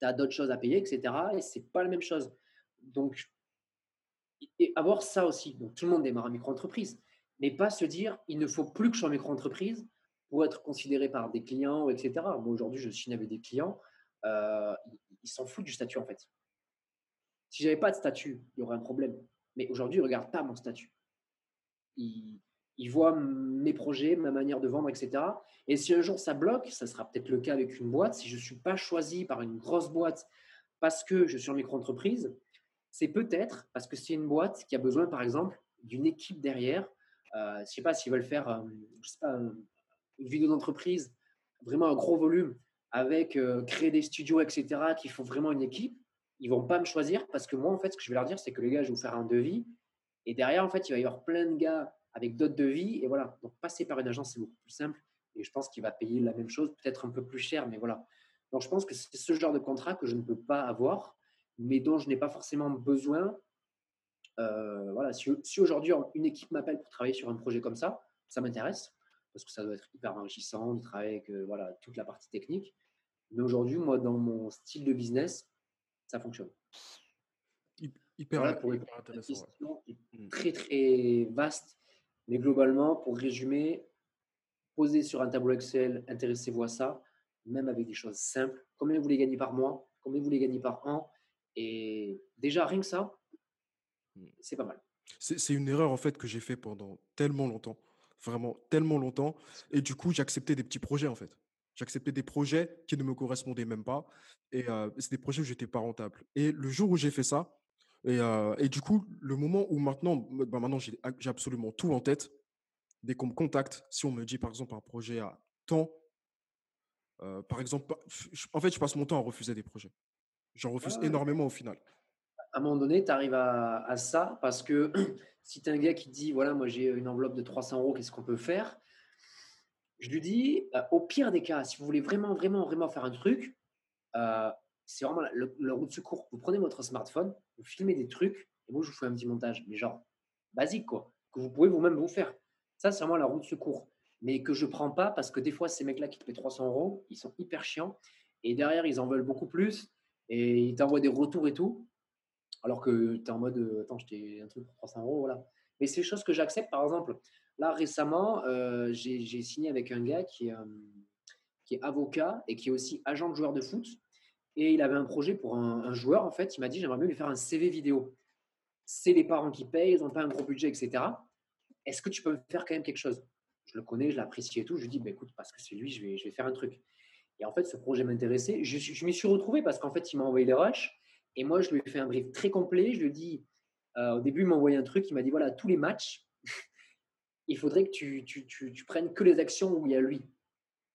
Tu as d'autres choses à payer, etc. Et ce n'est pas la même chose. Donc, avoir ça aussi. Donc, tout le monde démarre en micro-entreprise. Mais pas se dire, il ne faut plus que je sois en micro-entreprise pour être considéré par des clients, etc. Moi, aujourd'hui, je signe avec des clients. Euh, ils s'en foutent du statut, en fait. Si j'avais pas de statut, il y aurait un problème. Mais aujourd'hui, ils ne regardent pas mon statut. Ils, voient mes projets, ma manière de vendre, etc. Et si un jour ça bloque, ça sera peut-être le cas avec une boîte, si je ne suis pas choisi par une grosse boîte parce que je suis en micro-entreprise, c'est peut-être parce que c'est une boîte qui a besoin, par exemple, d'une équipe derrière. Euh, je ne sais pas s'ils veulent faire euh, je sais pas, une vidéo d'entreprise, vraiment un gros volume, avec euh, créer des studios, etc., qui font vraiment une équipe. Ils vont pas me choisir parce que moi, en fait, ce que je vais leur dire, c'est que les gars, je vais vous faire un devis. Et derrière, en fait, il va y avoir plein de gars avec d'autres devis. Et voilà, donc passer par une agence, c'est beaucoup plus simple. Et je pense qu'il va payer la même chose, peut-être un peu plus cher, mais voilà. Donc je pense que c'est ce genre de contrat que je ne peux pas avoir, mais dont je n'ai pas forcément besoin. Euh, voilà, si, aujourd'hui une équipe m'appelle pour travailler sur un projet comme ça, ça m'intéresse parce que ça doit être hyper enrichissant de travailler avec euh, voilà, toute la partie technique. Mais aujourd'hui, moi, dans mon style de business, ça fonctionne. Hyper, intéressant. Mmh. Très, très vaste mais globalement, pour résumer, posez sur un tableau Excel, intéressez-vous à ça, même avec des choses simples. Combien vous voulez gagner par mois Combien vous voulez gagner par an Et déjà, rien que ça, hmm. c'est pas mal. C'est une erreur en fait que j'ai fait pendant tellement longtemps, vraiment tellement longtemps. Et du coup, j'acceptais des petits projets en fait. J'acceptais des projets qui ne me correspondaient même pas. Et euh, c'est des projets où j'étais pas rentable. Et le jour où j'ai fait ça, euh, et, du coup, le moment où maintenant, bah maintenant j'ai absolument tout en tête, dès qu'on me contacte, si on me dit par exemple un projet à temps, euh, par exemple, en fait, je passe mon temps à refuser des projets. J'en refuse énormément au final. À un moment donné, tu arrives à, ça parce que si tu es un gars qui te dit voilà, moi j'ai une enveloppe de 300 euros, qu'est-ce qu'on peut faire? Je lui dis euh, au pire des cas, si vous voulez vraiment, vraiment, vraiment faire un truc, c'est vraiment le, route de secours. Vous prenez votre smartphone, vous filmez des trucs, et moi, je vous fais un petit montage, mais genre basique, quoi, que vous pouvez vous-même vous faire. Ça, c'est vraiment la route de secours. Mais que je prends pas parce que des fois, ces mecs-là qui te paient 300 euros, ils sont hyper chiants. Et derrière, ils en veulent beaucoup plus. Et ils t'envoient des retours et tout. Alors que tu es en mode, euh, attends, je t'ai un truc pour 300 euros, voilà. Mais c'est des choses que j'accepte. Par exemple, là, récemment, euh, j'ai signé avec un gars qui euh, qui est avocat et qui est aussi agent de joueur de foot. Et il avait un projet pour un, joueur, en fait. Il m'a dit, j'aimerais bien lui faire un CV vidéo. C'est les parents qui payent, ils n'ont pas un gros budget, etc. Est-ce que tu peux me faire quand même quelque chose? Je le connais, je l'apprécie et tout. Je lui dis, bah, écoute, parce que c'est lui, je vais, faire un truc. Et en fait, ce projet m'intéressait. Je, je m'y suis retrouvé parce qu'en fait, il m'a envoyé les rushs. Et moi, je lui ai fait un brief très complet. Je lui ai dit, euh, au début, il m'a envoyé un truc. Il m'a dit, voilà, tous les matchs, il faudrait que tu, prennes que les actions où il y a lui.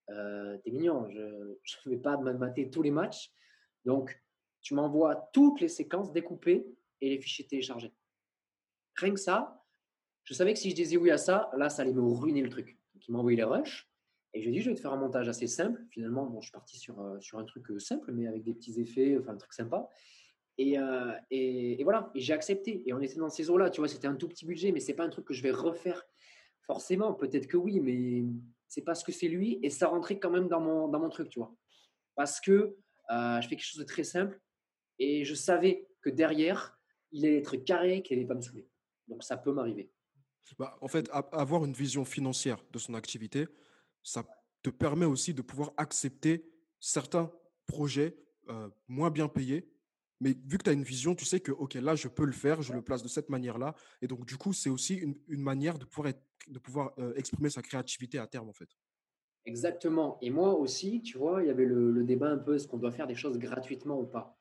Euh, T'es mignon, je ne vais pas mater tous les matchs. Donc, tu m'envoies toutes les séquences découpées et les fichiers téléchargés. Rien que ça, je savais que si je disais oui à ça, là, ça allait me ruiner le truc. Donc, il m'a envoyé les rushs. Et je lui ai dit, je vais te faire un montage assez simple. Finalement, bon, je suis parti sur, euh, sur un truc euh, simple, mais avec des petits effets, enfin un truc sympa. Et, euh, et, voilà, j'ai accepté. Et on était dans ces eaux-là, tu vois, c'était un tout petit budget, mais c'est pas un truc que je vais refaire forcément. Peut-être que oui, mais c'est parce que c'est lui et ça rentrait quand même dans mon, dans mon truc, tu vois. Parce que je fais quelque chose de très simple et je savais que derrière, il allait être carré, qu'il n'allait pas me saouler. Donc ça peut m'arriver. Bah, en fait, avoir une vision financière de son activité, ça te permet aussi de pouvoir accepter certains projets euh, moins bien payés. Mais vu que tu as une vision, tu sais que, OK, là, je peux le faire, je le place de cette manière-là. Et donc, du coup, c'est aussi une, manière de pouvoir, de pouvoir euh, exprimer sa créativité à terme, en fait. Exactement. Et moi aussi, tu vois, il y avait le, débat un peu, est-ce qu'on doit faire des choses gratuitement ou pas?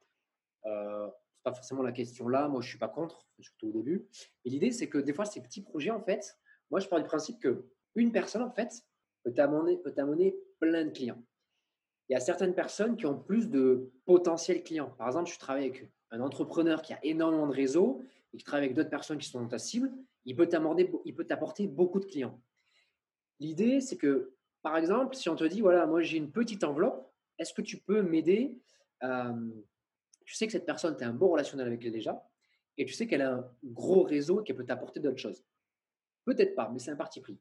Euh, C'est pas forcément la question là. Moi, je suis pas contre, surtout au début. Et l'idée, c'est que des fois, ces petits projets, en fait, moi, je pars du principe que une personne, en fait, peut t'amener peut plein de clients. Il y a certaines personnes qui ont plus de potentiels clients. Par exemple, je travaille avec un entrepreneur qui a énormément de réseaux et qui travaille avec d'autres personnes qui sont dans ta cible. Il peut t'apporter beaucoup de clients. L'idée, c'est que, par exemple, si on te dit, voilà, moi j'ai une petite enveloppe, est-ce que tu peux m'aider euh, Tu sais que cette personne, tu as un bon relationnel avec elle déjà, et tu sais qu'elle a un gros réseau qu'elle peut t'apporter d'autres choses. Peut-être pas, mais c'est un parti pris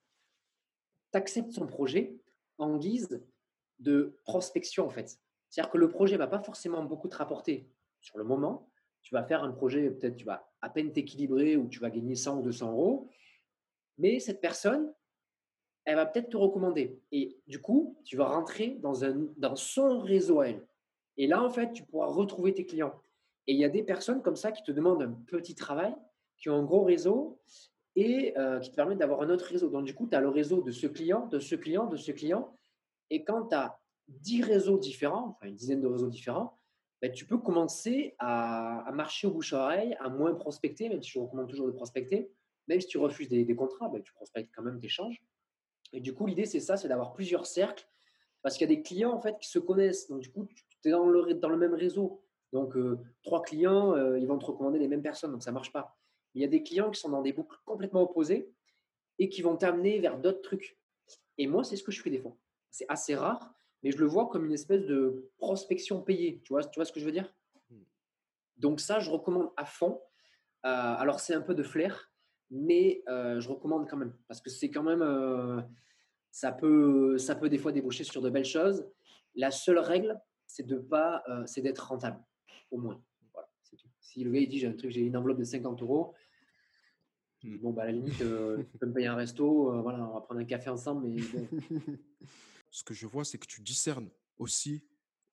tu acceptes son projet en guise de prospection, en fait. C'est-à-dire que le projet ne va pas forcément beaucoup te rapporter sur le moment. Tu vas faire un projet, peut-être tu vas à peine t'équilibrer ou tu vas gagner 100 ou 200 euros. Mais cette personne, elle va peut-être te recommander. Et du coup, tu vas rentrer dans, un, son réseau à elle. Et là, en fait, tu pourras retrouver tes clients. Et il y a des personnes comme ça qui te demandent un petit travail, qui ont un gros réseau et euh, qui te permet d'avoir un autre réseau. Donc, du coup, tu as le réseau de ce client, de ce client, de ce client. Et quand tu as 10 réseaux différents, enfin une dizaine de réseaux différents, ben, tu peux commencer à, marcher au bouche-oreille, à moins prospecter, même si je recommande toujours de prospecter. Même si tu refuses des, contrats, ben, tu prospectes quand même, tu échanges. Et du coup, l'idée, c'est ça, c'est d'avoir plusieurs cercles. Parce qu'il y a des clients, en fait, qui se connaissent. Donc, du coup, tu es dans le, dans le même réseau. Donc, euh, trois clients, euh, ils vont te recommander les mêmes personnes. Donc, ça ne marche pas. Il y a des clients qui sont dans des boucles complètement opposées et qui vont t'amener vers d'autres trucs. Et moi, c'est ce que je fais des fois. C'est assez rare, mais je le vois comme une espèce de prospection payée. Tu vois, tu vois ce que je veux dire? Hmm. Donc ça, je recommande à fond. Euh, alors, c'est un peu de flair, mais euh, je recommande quand même parce que c'est quand même, euh, ça peut, ça peut des fois déboucher sur de belles choses. La seule règle, c'est de pas, c'est d'être rentable, au moins. Si le gars il dit j'ai un truc, j'ai une enveloppe de 50 euros, hmm. bon, bah, à la limite, euh, tu peux me payer un resto, euh, voilà, on va prendre un café ensemble. Mais Ce que je vois, c'est que tu discernes aussi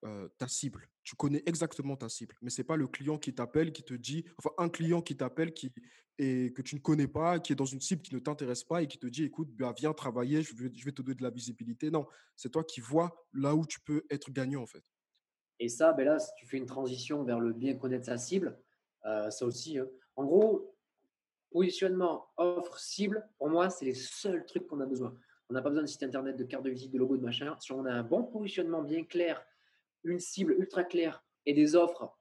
euh, ta cible. Tu connais exactement ta cible, mais ce n'est pas le client qui t'appelle, qui te dit, enfin, un client qui t'appelle qui, et que tu ne connais pas, qui est dans une cible qui ne t'intéresse pas et qui te dit, écoute, bah, viens travailler, je vais, te donner de la visibilité. Non, c'est toi qui vois là où tu peux être gagnant, en fait. Et ça, ben là, si tu fais une transition vers le bien connaître sa cible, euh, ça aussi. Hein. En gros, positionnement, offre, cible, pour moi, c'est les seuls trucs qu'on a besoin. On n'a pas besoin de site internet, de carte de visite, de logo, de machin. Si on a un bon positionnement bien clair, une cible ultra claire et des offres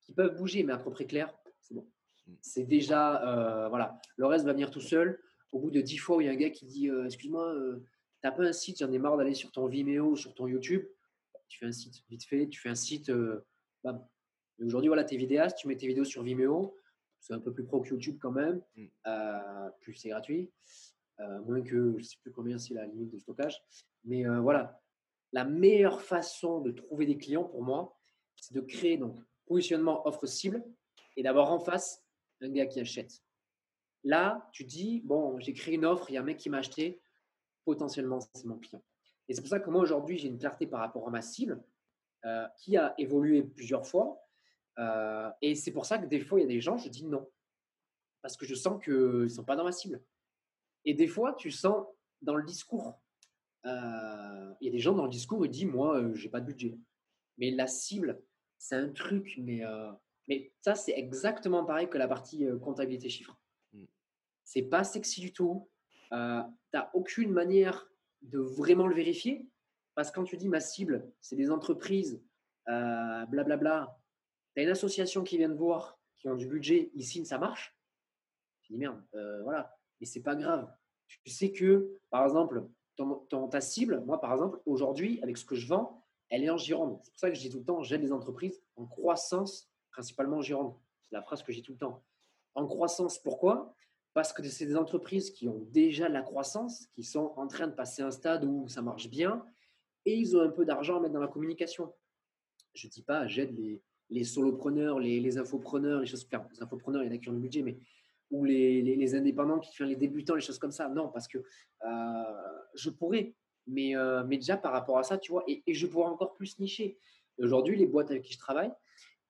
qui peuvent bouger, mais à peu près claires, c'est bon. Mm. C'est déjà, euh, voilà. Le reste va venir tout seul. Au bout de dix fois où il y a un gars qui dit euh, Excuse-moi, tu n'as pas un site, j'en ai marre d'aller sur ton Vimeo, sur ton YouTube. Tu fais un site vite fait, tu fais un site, Aujourd'hui, voilà, tes vidéastes, tu mets tes vidéos sur Vimeo. C'est un peu plus pro que YouTube quand même. Mm. Euh, plus c'est gratuit. moins que je ne sais plus combien c'est la limite de stockage. Mais voilà, la meilleure façon de trouver des clients pour moi, c'est de créer donc positionnement offre cible et d'avoir en face un gars qui achète. Là, tu dis, bon, j'ai créé une offre, il y a un mec qui m'a acheté, potentiellement, c'est mon client. Et c'est pour ça que moi, aujourd'hui, j'ai une clarté par rapport à ma cible euh, qui a évolué plusieurs fois. Euh, et c'est pour ça que des fois, il y a des gens, je dis non. Parce que je sens qu'ils ne sont pas dans ma cible. Et des fois, tu sens dans le discours. Euh, il y a des gens dans le discours, ils disent, moi, je n'ai pas de budget. Mais la cible, c'est un truc, mais, mais ça, c'est exactement pareil que la partie comptabilité chiffres. Mm. C'est pas sexy du tout. tu n'as aucune manière de vraiment le vérifier. Parce que quand tu dis ma cible, c'est des entreprises, blablabla, bla, tu as une association qui vient de voir, qui ont du budget, ici, ça marche. Tu dis merde, euh, voilà. Mais c'est pas grave. Tu sais que, par exemple, ta cible, moi, par exemple, aujourd'hui, avec ce que je vends, elle est en Gironde. C'est pour ça que je dis tout le temps, j'aide les entreprises en croissance, principalement en Gironde. C'est la phrase que j'ai tout le temps. En croissance, pourquoi? Parce que c'est des entreprises qui ont déjà la croissance, qui sont en train de passer un stade où ça marche bien, et ils ont un peu d'argent à mettre dans la communication. Je ne dis pas, j'aide les, les solopreneurs, les, les infopreneurs, les choses. Enfin, les infopreneurs, il y en a qui ont le budget, mais ou les, indépendants qui font les débutants, les choses comme ça. Non, parce que euh, je pourrais, mais, euh, mais déjà par rapport à ça, tu vois, et, et je pourrais encore plus nicher. Aujourd'hui, les boîtes avec qui je travaille,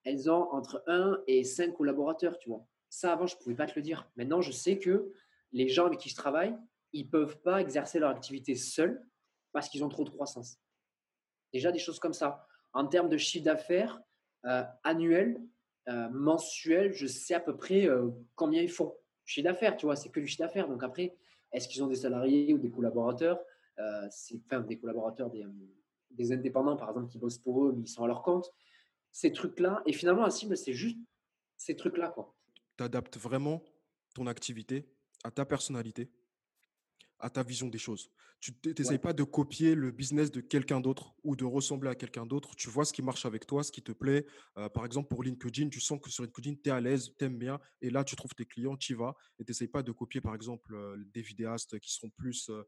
elles ont entre 1 et 5 collaborateurs, tu vois. Ça, avant, je ne pouvais pas te le dire. Maintenant, je sais que les gens avec qui je travaille, ils ne peuvent pas exercer leur activité seuls parce qu'ils ont trop de croissance. Déjà, des choses comme ça. En termes de chiffre d'affaires euh, annuel, euh, mensuel, je sais à peu près euh, combien ils font. Chiffre d'affaires, tu vois, c'est que du chiffre d'affaires. Donc après, est-ce qu'ils ont des salariés ou des collaborateurs? C'est enfin des collaborateurs, des, des, indépendants par exemple qui bossent pour eux, mais ils sont à leur compte. Ces trucs-là. Et finalement, la cible, c'est juste ces trucs-là, tu adaptes vraiment ton activité à ta personnalité, à ta vision des choses. Tu n'essayes pas de copier le business de quelqu'un d'autre ou de ressembler à quelqu'un d'autre. Tu vois ce qui marche avec toi, ce qui te plaît. Euh, par exemple, pour LinkedIn, tu sens que sur LinkedIn, tu es à l'aise, tu aimes bien. Et là, tu trouves tes clients, tu y vas. Et tu n'essayes pas de copier, par exemple, euh, des vidéastes qui seront plus euh,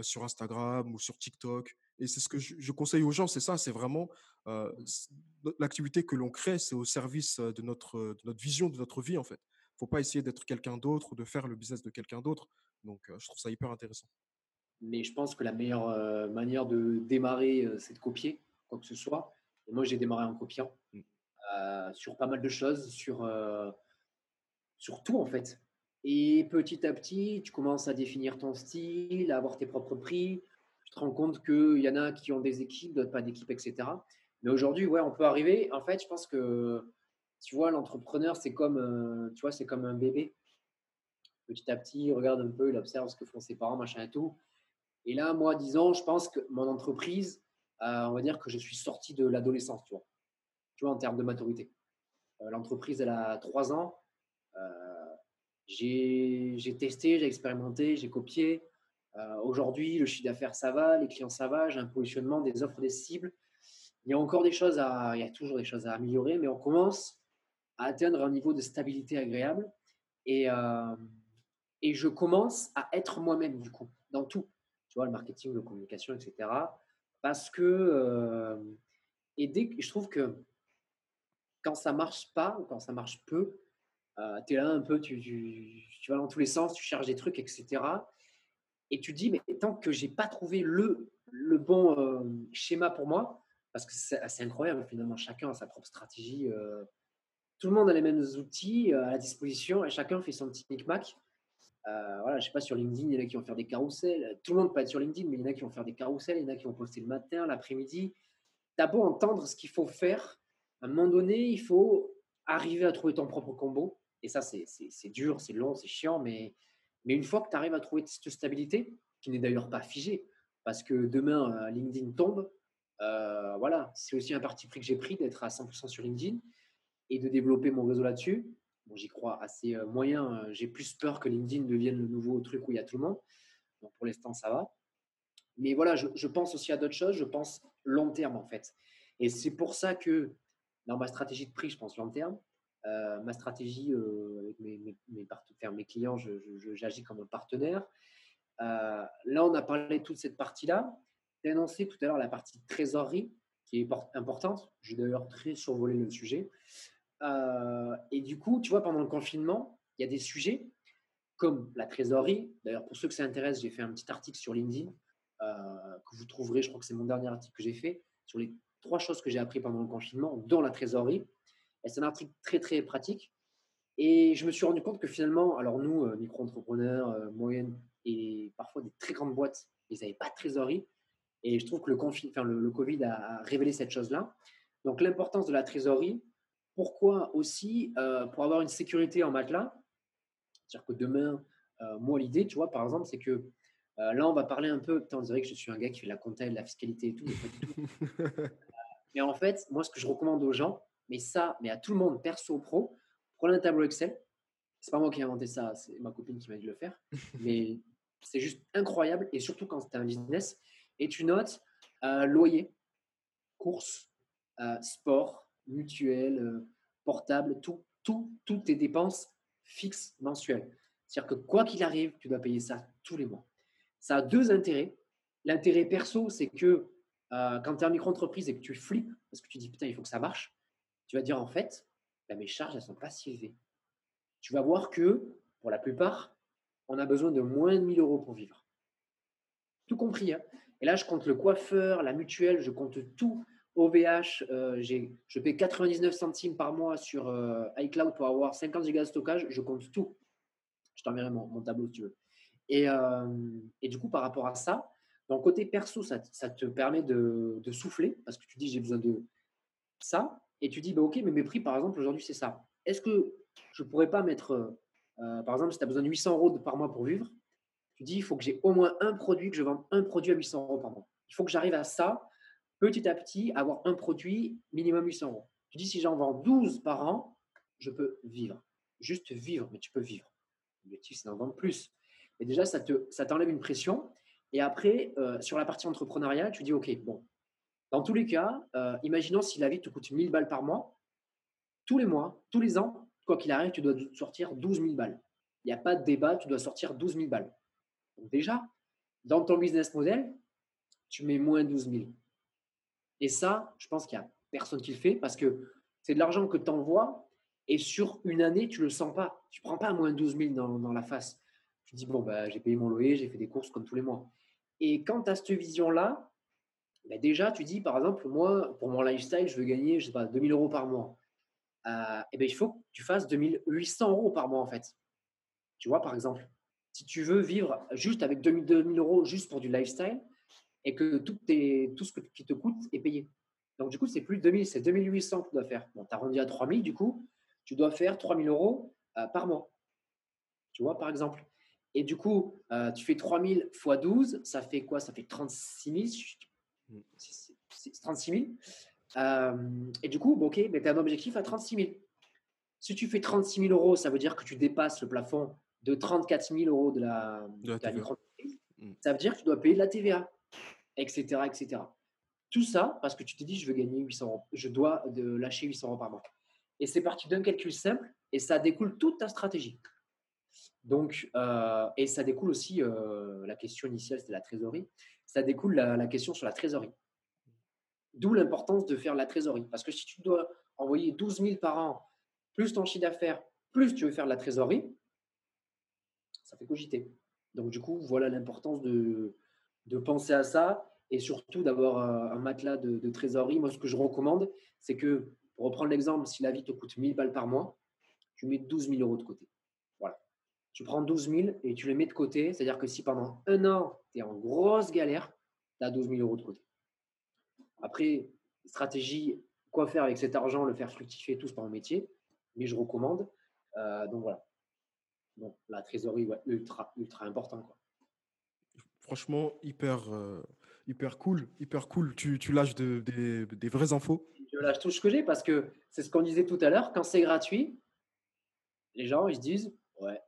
sur Instagram ou sur TikTok. Et c'est ce que je, conseille aux gens, c'est ça, c'est vraiment l'activité que l'on crée, c'est au service de notre, de notre vision, de notre vie en fait. Il ne faut pas essayer d'être quelqu'un d'autre ou de faire le business de quelqu'un d'autre. Donc je trouve ça hyper intéressant. Mais je pense que la meilleure manière de démarrer, c'est de copier quoi que ce soit. Et moi, j'ai démarré en copiant mmh. sur pas mal de choses, sur, sur tout en fait. Et petit à petit, tu commences à définir ton style, à avoir tes propres prix. Tu te rends compte qu'il y en a qui ont des équipes, d'autres pas d'équipes, etc. Mais aujourd'hui, ouais, on peut arriver. En fait, je pense que, tu vois, l'entrepreneur, c'est comme, euh, tu vois, c'est comme un bébé. Petit à petit, il regarde un peu, il observe ce que font ses parents, machin et tout. Et là, moi, disons, je pense que mon entreprise, euh, on va dire que je suis sorti de l'adolescence, tu vois. Tu vois, en termes de maturité. Euh, l'entreprise, elle a trois ans. J'ai testé, j'ai expérimenté, j'ai copié. Euh, aujourd'hui, le chiffre d'affaires, ça va, les clients, ça va, j'ai un positionnement, des offres, des cibles. Il y a encore des choses à, il y a toujours des choses à améliorer, mais on commence à atteindre un niveau de stabilité agréable. Et, euh, et je commence à être moi-même, du coup, dans tout. Tu vois, le marketing, la communication, etc. Parce que, euh, et dès que je trouve que quand ça marche pas ou quand ça marche peu, euh, tu es là un peu, tu, tu, vas dans tous les sens, tu cherches des trucs, etc. Et tu dis, mais tant que j'ai pas trouvé le, le bon euh, schéma pour moi, parce que c'est incroyable finalement, chacun a sa propre stratégie. Euh, tout le monde a les mêmes outils à disposition et chacun fait son petit micmac. Voilà, je sais pas, sur LinkedIn, il y en a qui vont faire des carousels. Tout le monde peut être sur LinkedIn, mais il y en a qui vont faire des carousels, il y en a qui vont poster le matin, l'après-midi. Tu as beau entendre ce qu'il faut faire, à un moment donné, il faut arriver à trouver ton propre combo. Et ça, c'est dur, c'est long, c'est chiant, mais, mais une fois que tu arrives à trouver cette stabilité, qui n'est d'ailleurs pas figée, parce que demain, euh, LinkedIn tombe, euh, voilà, c'est aussi un parti pris que j'ai pris d'être à 100% sur LinkedIn et de développer mon réseau là-dessus. J'y crois assez euh, moyen. J'ai plus peur que LinkedIn devienne le nouveau truc où il y a tout le monde. Pour l'instant, ça va. Mais voilà, je, pense aussi à d'autres choses. Je pense long terme en fait. Et c'est pour ça que dans ma stratégie de prix, je pense long terme. Euh, ma stratégie euh, avec mes, mes, mes, mes, clients, j'agis comme un partenaire. là, on a parlé de toute cette partie-là. As annoncé tout à l'heure la partie trésorerie qui est importante. J'ai d'ailleurs très survolé le sujet. Et du coup, tu vois, pendant le confinement, il y a des sujets comme la trésorerie. D'ailleurs, pour ceux que ça intéresse, j'ai fait un petit article sur LinkedIn que vous trouverez. Je crois que c'est mon dernier article que j'ai fait sur les trois choses que j'ai appris pendant le confinement, dont la trésorerie. C'est un article très, très pratique. Et je me suis rendu compte que finalement, alors nous, euh, micro-entrepreneurs, euh, moyennes et parfois des très grandes boîtes, ils n'avaient pas de trésorerie. Et je trouve que le, enfin, le, Covid a, révélé cette chose-là. Donc l'importance de la trésorerie. Pourquoi aussi euh, Pour avoir une sécurité en matelas? C'est-à-dire que demain, moi, l'idée, tu vois, par exemple, c'est que là, on va parler un peu, on dirait que je suis un gars qui fait la comptabilité, la fiscalité et tout. mais en fait, moi, ce que je recommande aux gens, mais ça, mais à tout le monde, perso, pro, prenez un tableau Excel. C'est pas moi qui ai inventé ça, c'est ma copine qui m'a dit de le faire. Mais c'est juste incroyable et surtout quand tu as un business et tu notes euh, loyer, courses, euh, sport, mutuel, euh, portable, tout, tout, toutes tes dépenses fixes mensuelles. C'est-à-dire que quoi qu'il arrive, tu dois payer ça tous les mois. Ça a deux intérêts. L'intérêt perso, c'est que quand tu es en micro-entreprise et que tu flippes parce que tu dis putain, il faut que ça marche, tu vas dire en fait, bah, mes charges, elles ne sont pas si élevées. Tu vas voir que, pour la plupart, on a besoin de moins de 1000 euros pour vivre. Tout compris. Hein. Et là, je compte le coiffeur, la mutuelle, je compte tout. OVH, euh, je paie 99 centimes par mois sur euh, iCloud pour avoir 50 gigas de stockage. Je compte tout. Je t'enverrai mon, tableau si tu veux. Et, euh, et, du coup, par rapport à ça, dans le côté perso, ça, ça te permet de, de, souffler parce que tu dis j'ai besoin de ça et tu dis, bah, OK, mais mes prix, par exemple, aujourd'hui, c'est ça. Est-ce que je pourrais pas mettre, euh, par exemple, si tu as besoin de 800 euros par mois pour vivre, tu dis, il faut que j'ai au moins un produit, que je vende un produit à 800 euros par mois. Il faut que j'arrive à ça, petit à petit, avoir un produit minimum 800 euros. Tu dis, si j'en vends 12 par an, je peux vivre. Juste vivre, mais tu peux vivre. L'objectif, c'est d'en vendre plus. Et déjà, ça t'enlève te, ça une pression. Et après, euh, sur la partie entrepreneuriale, tu dis, OK, bon, dans tous les cas, euh, imaginons si la vie te coûte 1000 balles par mois, tous les mois, tous les ans, quoi qu'il arrive, tu dois sortir 12 000 balles. Il n'y a pas de débat, tu dois sortir 12 000 balles. Donc déjà, dans ton business model, tu mets moins 12 000. Et ça, je pense qu'il n'y a personne qui le fait parce que c'est de l'argent que tu envoies et sur une année, tu ne le sens pas. Tu ne prends pas moins 12 000 dans, la face. Tu dis, bon, bah, j'ai payé mon loyer, j'ai fait des courses comme tous les mois. Et quand tu as cette vision-là, bah, déjà, tu dis, par exemple, moi, pour mon lifestyle, je veux gagner, je sais pas, 2000 euros par mois. et euh, eh ben, il faut que tu fasses 2800 euros par mois, en fait. Tu vois, par exemple, si tu veux vivre juste avec 2000, 2000 euros juste pour du lifestyle et que tout, tout ce qui te coûte est payé. Donc, du coup, c'est plus 2000, c'est 2800 que tu dois faire. Bon, tu as rendu à 3000, du coup, tu dois faire 3000 euros euh, par mois. Tu vois, par exemple. Et du coup, euh, tu fais 3000 x 12, ça fait quoi? Ça fait 36 000, c'est 36 000. Euh, et du coup, ok, mais tu as un objectif à 36 000. Si tu fais 36 000 euros, ça veut dire que tu dépasses le plafond de 34 000 euros de la, de mm. Ça veut dire que tu dois payer de la TVA, etc., etc. Tout ça parce que tu te dis, je veux gagner 800 euros. Je dois de lâcher 800 euros par mois. Et c'est parti d'un calcul simple et ça découle toute ta stratégie. Donc, euh, et ça découle aussi, euh, la question initiale, c'était la trésorerie ça découle la, la question sur la trésorerie. D'où l'importance de faire la trésorerie. Parce que si tu dois envoyer 12 000 par an, plus ton chiffre d'affaires, plus tu veux faire de la trésorerie, ça fait cogiter. Donc, du coup, voilà l'importance de, de penser à ça et surtout d'avoir un matelas de, trésorerie. Moi, ce que je recommande, c'est que, pour reprendre l'exemple, si la vie te coûte 1000 balles par mois, tu mets 12 000 euros de côté. Voilà. Tu prends 12 000 et tu les mets de côté. C'est-à-dire que si pendant un an, tu es en grosse galère, tu as 12 000 euros de côté. Après, stratégie, quoi faire avec cet argent, le faire fructifier, tout, c'est pas mon métier, mais je recommande. Euh, donc voilà. Donc la trésorerie, ultra, ultra important. Franchement, hyper, euh, hyper cool, hyper cool. Tu, tu lâches de, des vraies infos. Je lâche tout ce que j'ai parce que c'est ce qu'on disait tout à l'heure. Quand c'est gratuit, les gens ils se disent ouais,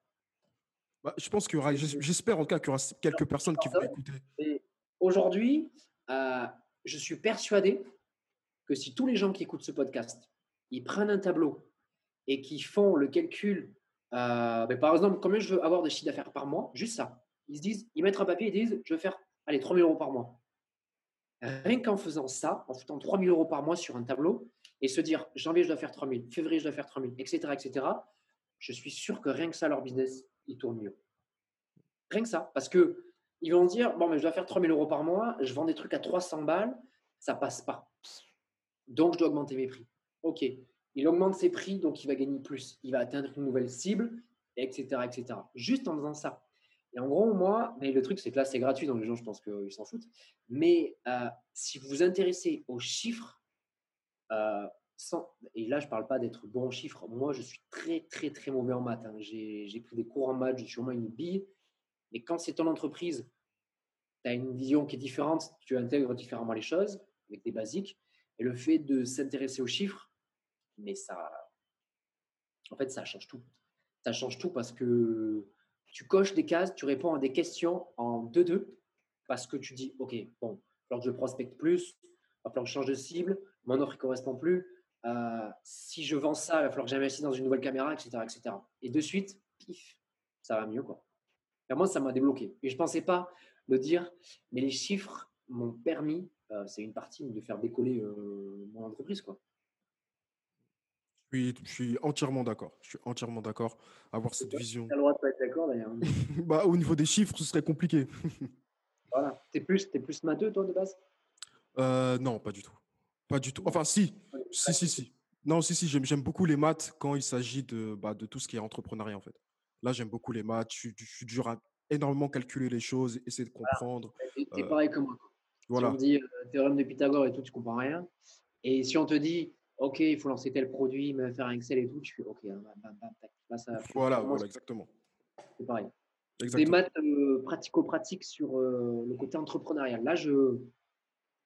bah, je pense qu'il y aura, j'espère en tout cas qu'il y aura quelques personnes qui vont écouter. Aujourd'hui, euh, je suis persuadé que si tous les gens qui écoutent ce podcast, ils prennent un tableau et qui font le calcul, euh, ben, par exemple, combien je veux avoir de chiffre d'affaires par mois, juste ça. Ils se disent, ils mettent un papier, ils disent, je veux faire, allez, 3 000 euros par mois. Rien qu'en faisant ça, en foutant 3 000 euros par mois sur un tableau et se dire, janvier, je dois faire 3 000, février, je dois faire 3 000, etc., etc., je suis sûr que rien que ça, leur business, il tourne mieux. Rien que ça. Parce que ils vont dire, bon, mais je dois faire 3 000 euros par mois, je vends des trucs à 300 balles, ça passe pas. Donc, je dois augmenter mes prix. OK. Il augmente ses prix, donc il va gagner plus. Il va atteindre une nouvelle cible, etc., etc. Juste en faisant ça. Et en gros, moi, mais le truc, c'est que là, c'est gratuit, donc les gens, je pense qu'ils s'en foutent. Mais euh, si vous vous intéressez aux chiffres, euh, sans, et là, je ne parle pas d'être bon en chiffres. Moi, je suis très, très, très mauvais en maths. Hein. J'ai pris des cours en maths, je suis moins une bille. Mais quand c'est ton entreprise, tu as une vision qui est différente, tu intègres différemment les choses, avec des basiques. Et le fait de s'intéresser aux chiffres, mais ça, en fait, ça change tout. Ça change tout parce que tu coches des cases, tu réponds à des questions en 2-2 parce que tu dis, OK, bon, que je prospecte plus, il va falloir que je change de cible, mon offre ne correspond plus. Euh, si je vends ça, il va falloir que j'investisse dans une nouvelle caméra, etc., etc. Et de suite, pif, ça va mieux. Quoi. Et moi, ça m'a débloqué. Et je ne pensais pas le dire, mais les chiffres m'ont permis, euh, c'est une partie, de faire décoller euh, mon entreprise. Quoi. Je suis, entièrement d'accord. Je suis entièrement d'accord. Avoir cette vision. Tu as le droit de pas être d'accord d'ailleurs. bah, au niveau des chiffres, ce serait compliqué. voilà. Tu es plus, es plus matheux, toi, de base? Euh, Non, pas du tout. Pas du tout. Enfin, si. Si, si, si. Non, si, si. J'aime beaucoup les maths quand il s'agit de, bah, de tout ce qui est entrepreneuriat, en fait. Là, j'aime beaucoup les maths. Je, suis dur à énormément calculer les choses, essayer de comprendre. Tu es pareil que moi. Voilà. Si on dit euh, théorème de Pythagore et tout, tu comprends rien. Et si on te dit OK, il faut lancer tel produit, me faire un Excel et tout. Fais OK, hein, bam, voilà, voilà, exactement. C'est pareil. Des maths euh, pratico-pratiques sur euh, le côté entrepreneurial. Là, je.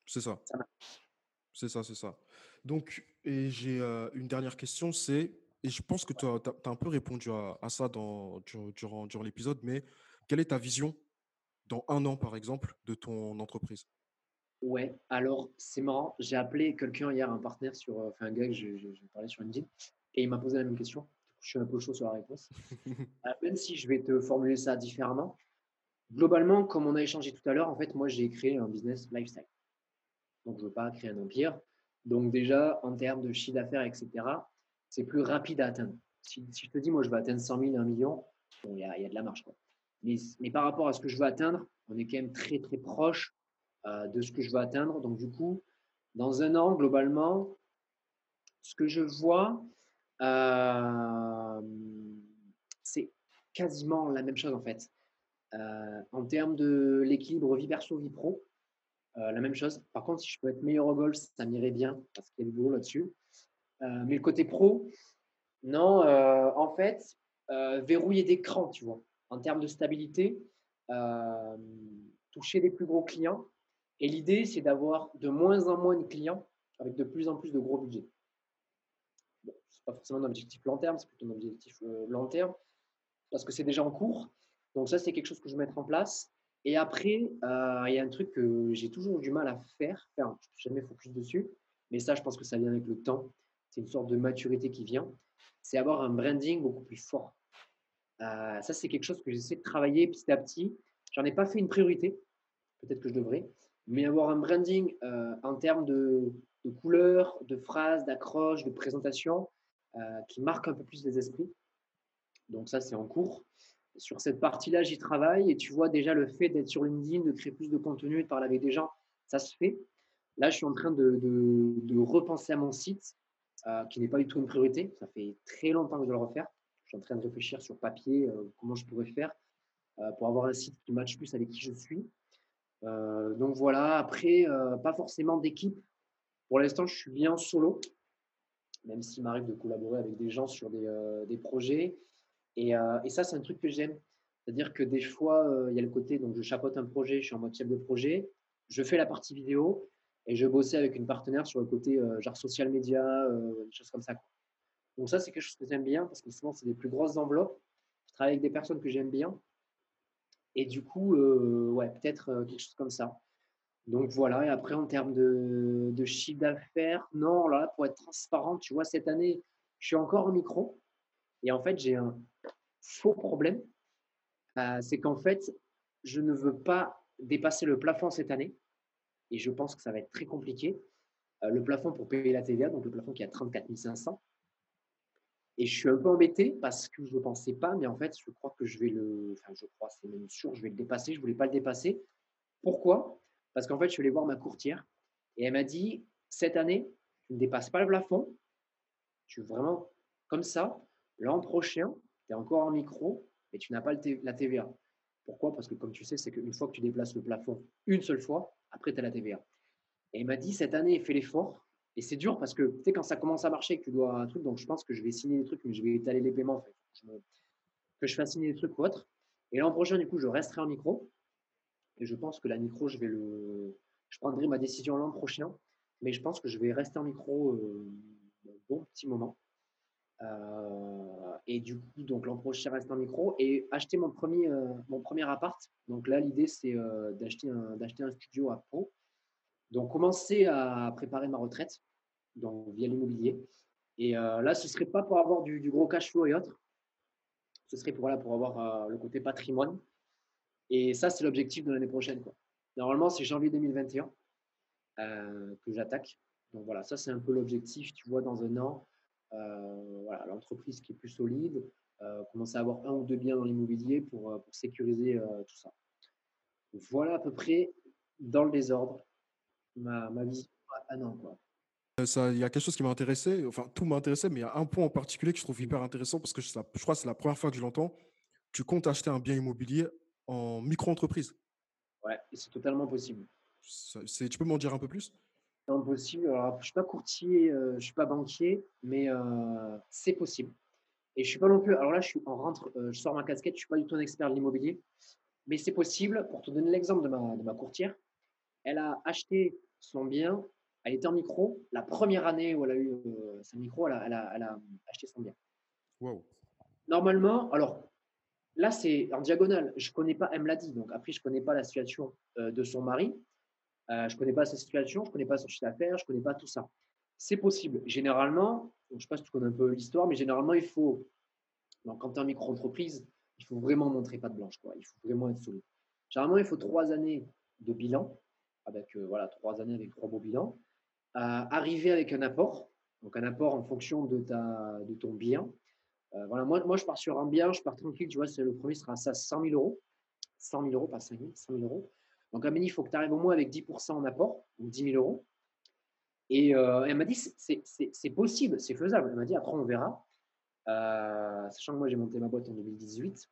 C'est ça. c'est ça, c'est ça. Donc, et j'ai euh, une dernière question, c'est, et je pense que tu as, as, un peu répondu à, à ça dans, durant, durant l'épisode, mais quelle est ta vision dans un an, par exemple, de ton entreprise? Ouais, alors c'est marrant. J'ai appelé quelqu'un hier, un partenaire sur, euh, enfin un gars que j'ai parlé sur LinkedIn, et il m'a posé la même question. Je suis un peu chaud sur la réponse. Euh, même si je vais te formuler ça différemment. Globalement, comme on a échangé tout à l'heure, en fait, moi j'ai créé un business lifestyle. Donc je ne veux pas créer un empire. Donc déjà, en termes de chiffre d'affaires, etc., c'est plus rapide à atteindre. Si, je te dis, moi je veux atteindre 100 000, 1 million, il y, a, y, a de la marge. Quoi. Mais, mais par rapport à ce que je veux atteindre, on est quand même très très proche de ce que je veux atteindre. Donc, du coup, dans un an, globalement, ce que je vois, euh, c'est quasiment la même chose en fait. Euh, en termes de l'équilibre vie perso, vie pro, la même chose. Par contre, si je peux être meilleur au golf, ça m'irait bien parce qu'il y a du boulot là-dessus. mais le côté pro, non, en fait, verrouiller des crans, tu vois. En termes de stabilité, toucher les plus gros clients, et l'idée, c'est d'avoir de moins en moins de clients avec de plus en plus de gros budgets. ce n'est pas forcément un objectif long terme, c'est plutôt un objectif euh, long terme parce que c'est déjà en cours. Donc ça, c'est quelque chose que je vais mettre en place. Et après, euh, il y a un truc que j'ai toujours du mal à faire. Je ne suis jamais focus dessus. Mais ça, je pense que ça vient avec le temps. C'est une sorte de maturité qui vient. C'est avoir un branding beaucoup plus fort. Euh, ça, c'est quelque chose que j'essaie de travailler petit à petit. J'en ai pas fait une priorité. Peut-être que je devrais mais avoir un branding euh, en termes de, couleurs, de phrases, d'accroches, de présentation euh, qui marque un peu plus les esprits. Donc ça, c'est en cours. Sur cette partie-là, j'y travaille et tu vois déjà le fait d'être sur LinkedIn, de créer plus de contenu, de parler avec des gens, ça se fait. Là, je suis en train de, de, repenser à mon site, euh, qui n'est pas du tout une priorité. Ça fait très longtemps que je dois le refaire. Je suis en train de réfléchir sur papier comment je pourrais faire pour avoir un site qui matche plus avec qui je suis. Euh, donc voilà, après, euh, pas forcément d'équipe. Pour l'instant, je suis bien solo, même s'il m'arrive de collaborer avec des gens sur des, euh, projets. Et, et ça, c'est un truc que j'aime. C'est-à-dire que des fois, il y a le côté, donc je chapeaute un projet, je suis en mode chef de projet, je fais la partie vidéo et je bossais avec une partenaire sur le côté genre social media, des choses comme ça. Donc ça, c'est quelque chose que j'aime bien parce que souvent, c'est des plus grosses enveloppes. Je travaille avec des personnes que j'aime bien et du coup, euh, ouais, peut-être euh, quelque chose comme ça. Donc voilà, et après en termes de, chiffre d'affaires, non, là, pour être transparent, tu vois, cette année, je suis encore au micro. Et en fait, j'ai un faux problème. Euh, c'est qu'en fait, je ne veux pas dépasser le plafond cette année et je pense que ça va être très compliqué. Le plafond pour payer la TVA, donc le plafond qui est à 34 500. Et je suis un peu embêté parce que je ne pensais pas, mais en fait, je crois que je vais le. Enfin, je crois, c'est même sûr, je vais le dépasser. Je ne voulais pas le dépasser. Pourquoi? Parce qu'en fait, je suis allé voir ma courtière et elle m'a dit cette année, tu ne dépasses pas le plafond. Tu es vraiment comme ça. L'an prochain, tu es encore en micro, mais tu n'as pas la TVA. Pourquoi? Parce que comme tu sais, c'est qu'une fois que tu déplaces le plafond une seule fois, après, tu as la TVA. Et il m'a dit, cette année, fais l'effort. Et c'est dur parce que, tu sais, quand ça commence à marcher, que tu dois un truc, donc je pense que je vais signer des trucs, mais je vais étaler les paiements, que je fasse signer des trucs ou autre. Et l'an prochain, du coup, je resterai en micro. Et je pense que la micro, je vais le. Je prendrai ma décision l'an prochain. Mais je pense que je vais rester en micro euh, un bon petit moment. Euh, et du coup, donc l'an prochain, reste en micro et acheter mon premier, euh, mon premier appart. Donc là, l'idée, c'est d'acheter un, un studio à Pau. Donc, commencer à préparer ma retraite donc, via l'immobilier. Et là, ce ne serait pas pour avoir du, gros cash flow et autres. Ce serait pour, pour avoir le côté patrimoine. Et ça, c'est l'objectif de l'année prochaine. Quoi. Normalement, c'est janvier 2021 que j'attaque. Donc voilà, ça, c'est un peu l'objectif, tu vois, dans un an. Euh, voilà, l'entreprise qui est plus solide, euh, commencer à avoir un ou deux biens dans l'immobilier euh, pour sécuriser tout ça. Voilà à peu près dans le désordre ma, ma vision à un an. Quoi. Il y a quelque chose qui m'a intéressé, enfin tout m'a intéressé, mais il y a un point en particulier que je trouve hyper intéressant parce que je, je crois que c'est la première fois que je l'entends. Tu comptes acheter un bien immobilier en micro-entreprise Ouais, c'est totalement possible. tu peux m'en dire un peu plus? Impossible. Alors, je ne suis pas courtier, euh, je ne suis pas banquier, mais euh, c'est possible. Et je suis pas non plus. Alors là, je suis en rentre, euh, je sors ma casquette, je suis pas du tout un expert de l'immobilier, mais c'est possible. Pour te donner l'exemple de ma, de ma courtière, elle a acheté son bien, elle était en micro. La première année où elle a eu sa micro, elle a, elle, a, elle a, acheté son bien. Wow. Normalement, alors là, c'est en diagonale. Je connais pas, elle me l'a dit. Donc après, je connais pas la situation de son mari. Euh, je ne connais pas sa situation, je ne connais pas son chiffre d'affaires, je ne connais pas tout ça. C'est possible. Généralement, je ne sais pas si tu connais un peu l'histoire, mais généralement, il faut, donc, quand tu es en micro-entreprise, il faut vraiment montrer pas de blanche. Quoi. Il faut vraiment être solide. Généralement, il faut trois années de bilan, avec euh, voilà, trois années avec trois beaux bilans. Euh, arriver avec un apport, donc un apport en fonction de, ta, de ton bien. voilà, moi, moi, je pars sur un bien, je pars tranquille, tu vois, le premier sera à 100 000 euros. 100 000 euros, pas 5 000, 100 000 euros. Donc, Amélie, il faut que tu arrives au moins avec 10% en apport, donc 10 000 euros. Et euh, elle m'a dit, c'est possible, c'est faisable. Elle m'a dit, après, on verra. Euh, sachant que moi, j'ai monté ma boîte en 2018.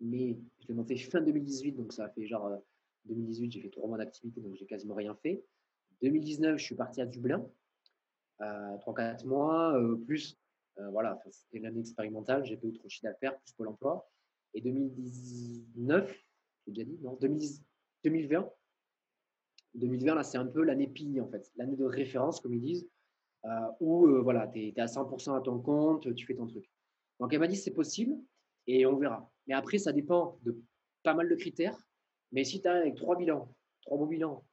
Mais je l'ai monté fin 2018, donc ça a fait genre 2018, euh, j'ai fait trois mois d'activité, donc j'ai quasiment rien fait. 2019, je suis parti à Dublin, euh, 3-4 mois, plus, voilà, c'était l'année expérimentale, j'ai fait autre chiffre d'affaires, plus Pôle emploi. Et 2019, j'ai déjà dit, non, 2010, 2020. 2020, là, c'est un peu l'année PI, en fait, l'année de référence, comme ils disent, euh, où euh, voilà, tu es, à 100% à ton compte, tu fais ton truc. Donc, elle m'a dit c'est possible et on verra. Mais après, ça dépend de pas mal de critères. Mais si tu as avec trois bilans, trois beaux bilans,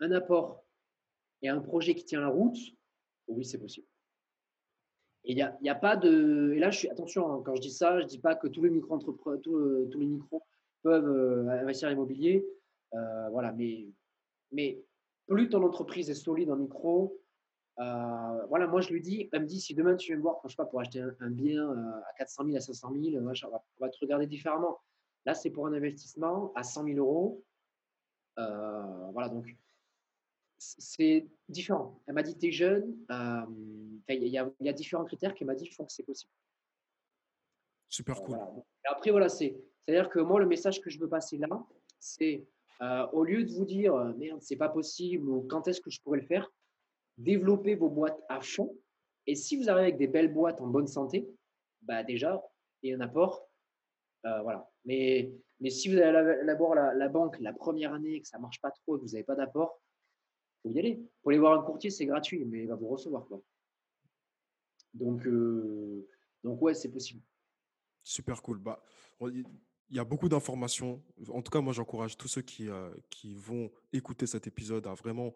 un apport et un projet qui tient la route, oui, c'est possible. Et il a, pas de. Et là, je suis, attention, hein, quand je dis ça, je ne dis pas que tous les euh, micros peuvent investir en immobilier. Euh, voilà, mais, mais plus ton entreprise est solide en micro, euh, voilà, moi je lui dis, elle me dit si demain tu viens me voir, je pas, pour acheter un, bien euh, à 400 000, à 500 000, on, va, te regarder différemment. Là, c'est pour un investissement à 100 000 euros. voilà, donc c'est différent. Elle m'a dit, tu es jeune. Il y, y, a différents critères qu'elle m'a dit font que c'est possible. Super cool. après, voilà, c'est-à-dire que moi, le message que je veux passer là, c'est euh, au lieu de vous dire euh, merde, c'est pas possible ou quand est-ce que je pourrais le faire, développez vos boîtes à fond. Et si vous arrivez avec des belles boîtes en bonne santé, bah déjà, il y a un apport. Euh, voilà. Mais, mais si vous allez d'abord la, la, banque la première année, que ça marche pas trop et que vous n'avez pas d'apport, vous y aller. Pour aller voir un courtier, c'est gratuit, mais il va vous recevoir. Quoi. Donc, donc ouais, c'est possible. Super cool. Bah, il y a beaucoup d'informations. En tout cas, moi, j'encourage tous ceux qui, euh, qui vont écouter cet épisode à vraiment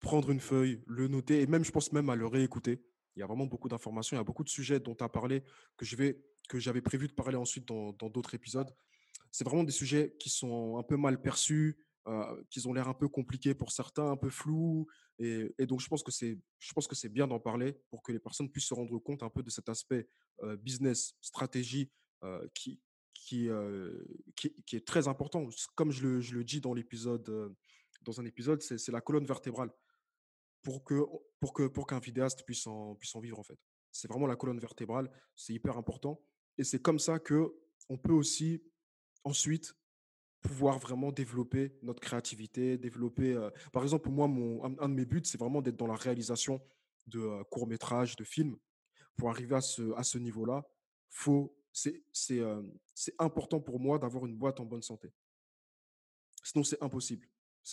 prendre une feuille, le noter et même, je pense même à le réécouter. Il y a vraiment beaucoup d'informations. Il y a beaucoup de sujets dont tu as parlé que je vais que j'avais prévu de parler ensuite dans d'autres épisodes. c'est vraiment des sujets qui sont un peu mal perçus, euh, qui ont l'air un peu compliqués pour certains, un peu flous. Et, donc, je pense que c'est, bien d'en parler pour que les personnes puissent se rendre compte un peu de cet aspect euh, business, stratégie euh, qui, qui, qui, est très important. Comme je le, je le dis dans l'épisode, dans un épisode, c'est la colonne vertébrale pour que, pour que, pour qu'un vidéaste puisse en, puisse en vivre en fait. C'est vraiment la colonne vertébrale, c'est hyper important. Et c'est comme ça que on peut aussi ensuite pouvoir vraiment développer notre créativité, développer. euh, par exemple, moi, mon, un, de mes buts, c'est vraiment d'être dans la réalisation de euh, courts-métrages, de films. Pour arriver à ce, à ce niveau-là, faut, c'est, c'est, euh, c'est important pour moi d'avoir une boîte en bonne santé. Sinon, c'est impossible.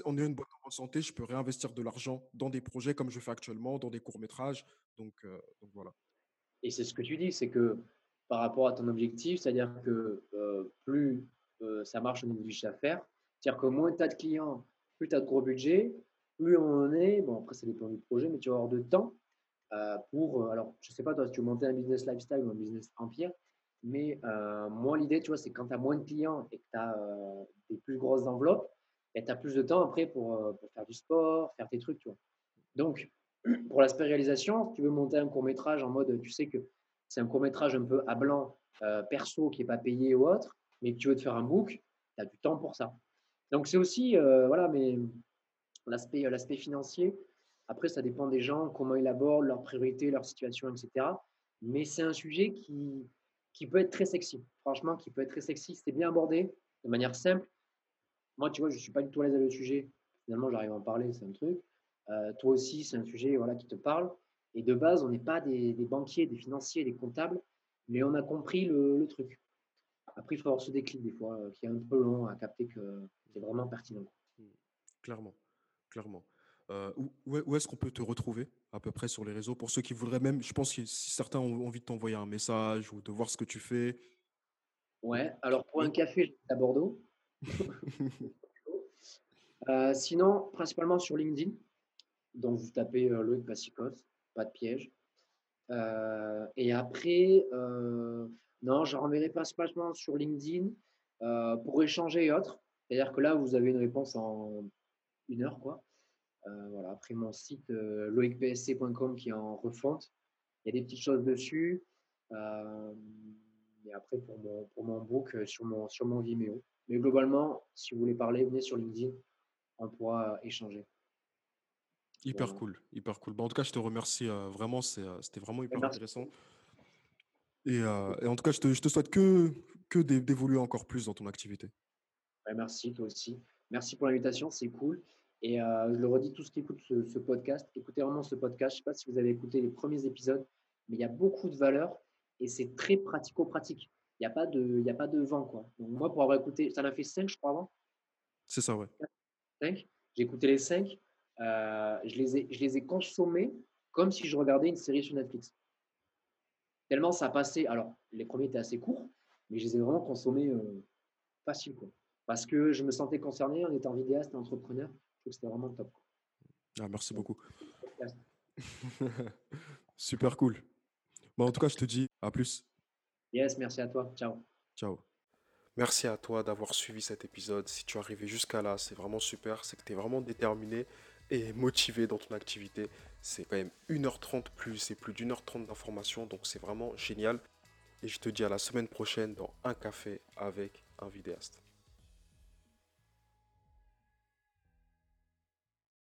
En ayant une en bonne santé, je peux réinvestir de l'argent dans des projets comme je fais actuellement, dans des courts-métrages. Donc, euh, donc voilà. Et c'est ce que tu dis, c'est que par rapport à ton objectif, c'est-à-dire que euh, plus euh, ça marche au niveau du chiffre d'affaires, c'est-à-dire que moins tu as de clients, plus tu as de gros budget, plus on est, bon après ça dépend du projet, mais tu vas avoir de temps pour, alors je sais pas toi si tu veux monter un business lifestyle ou un business empire, mais moi l'idée tu vois c'est quand tu as moins de clients et que tu as des plus grosses enveloppes, tu as plus de temps après pour, euh, pour faire du sport, faire tes trucs. Donc, pour l'aspect réalisation, si tu veux monter un court métrage en mode, tu sais que c'est un court métrage un peu à blanc, euh, perso, qui n'est pas payé ou autre, mais que tu veux te faire un book, tu as du temps pour ça. Donc c'est aussi, euh, voilà, mais l'aspect, l'aspect financier, après ça dépend des gens, comment ils abordent, leurs priorités, leur situation, etc. Mais c'est un sujet qui, qui peut être très sexy. Franchement, qui peut être très sexy. C'est bien abordé de manière simple. Moi, tu vois, je ne suis pas du tout à l'aise avec le sujet. Finalement, j'arrive à en parler, c'est un truc. Euh, toi aussi, c'est un sujet voilà, qui te parle. Et de base, on n'est pas des, des, banquiers, des financiers, des comptables, mais on a compris le, le truc. Après, il faut avoir ce déclic des fois, euh, qui est un peu long à capter que c'est vraiment pertinent. Clairement, clairement. Euh, où où est-ce qu'on peut te retrouver à peu près sur les réseaux? Pour ceux qui voudraient même, je pense que si certains ont envie de t'envoyer un message ou de voir ce que tu fais. Ouais, alors pour un café, à Bordeaux. Euh, sinon, principalement sur LinkedIn. Donc, vous tapez euh, Loïc pas de piège. Euh, et après, euh, non, je renverrai principalement sur LinkedIn pour échanger et autres. C'est-à-dire que là, vous avez une réponse en une heure, quoi. Voilà. Après, mon site loicpsc.com qui est en refonte, il y a des petites choses dessus. Et après, pour mon, pour mon book, sur mon Vimeo. Mais globalement, si vous voulez parler, venez sur LinkedIn, on pourra euh, échanger. Hyper Voilà. cool, hyper cool. Bah, en tout cas, je te remercie euh, vraiment, euh, c'était vraiment hyper Merci. intéressant. Et, euh, et en tout cas, je te, je te souhaite que, que d'é- d'évoluer encore plus dans ton activité. Ouais, merci, toi aussi. Merci pour l'invitation, c'est cool. Et euh, je le redis, tous qui écoutent ce, ce podcast, écoutez vraiment ce podcast. Je ne sais pas si vous avez écouté les premiers épisodes, mais il y a beaucoup de valeur et c'est très pratico-pratique. Il n'y a, pas de- y a pas de vent. Quoi. Donc moi, pour avoir écouté, ça en a fait 5, je crois, avant. C'est ça, ouais. 5. J'ai écouté les 5. je, les ai, je les ai consommés comme si je regardais une série sur Netflix. Tellement ça passait. Alors, les premiers étaient assez courts, mais je les ai vraiment consommés euh, facile. Quoi. Parce que je me sentais concerné en étant vidéaste et entrepreneur. Je trouve que c'était vraiment top. quoi. Ah, merci beaucoup. Super cool. Bah, en tout cas, je te dis à plus. Yes, merci à toi. Ciao. Ciao. Merci à toi d'avoir suivi cet épisode. Si tu es arrivé jusqu'à là, c'est vraiment super. C'est que tu es vraiment déterminé et motivé dans ton activité. C'est quand même 1h30 plus et plus d'une heure trente d'informations. Donc c'est vraiment génial. Et je te dis à la semaine prochaine dans un café avec un vidéaste.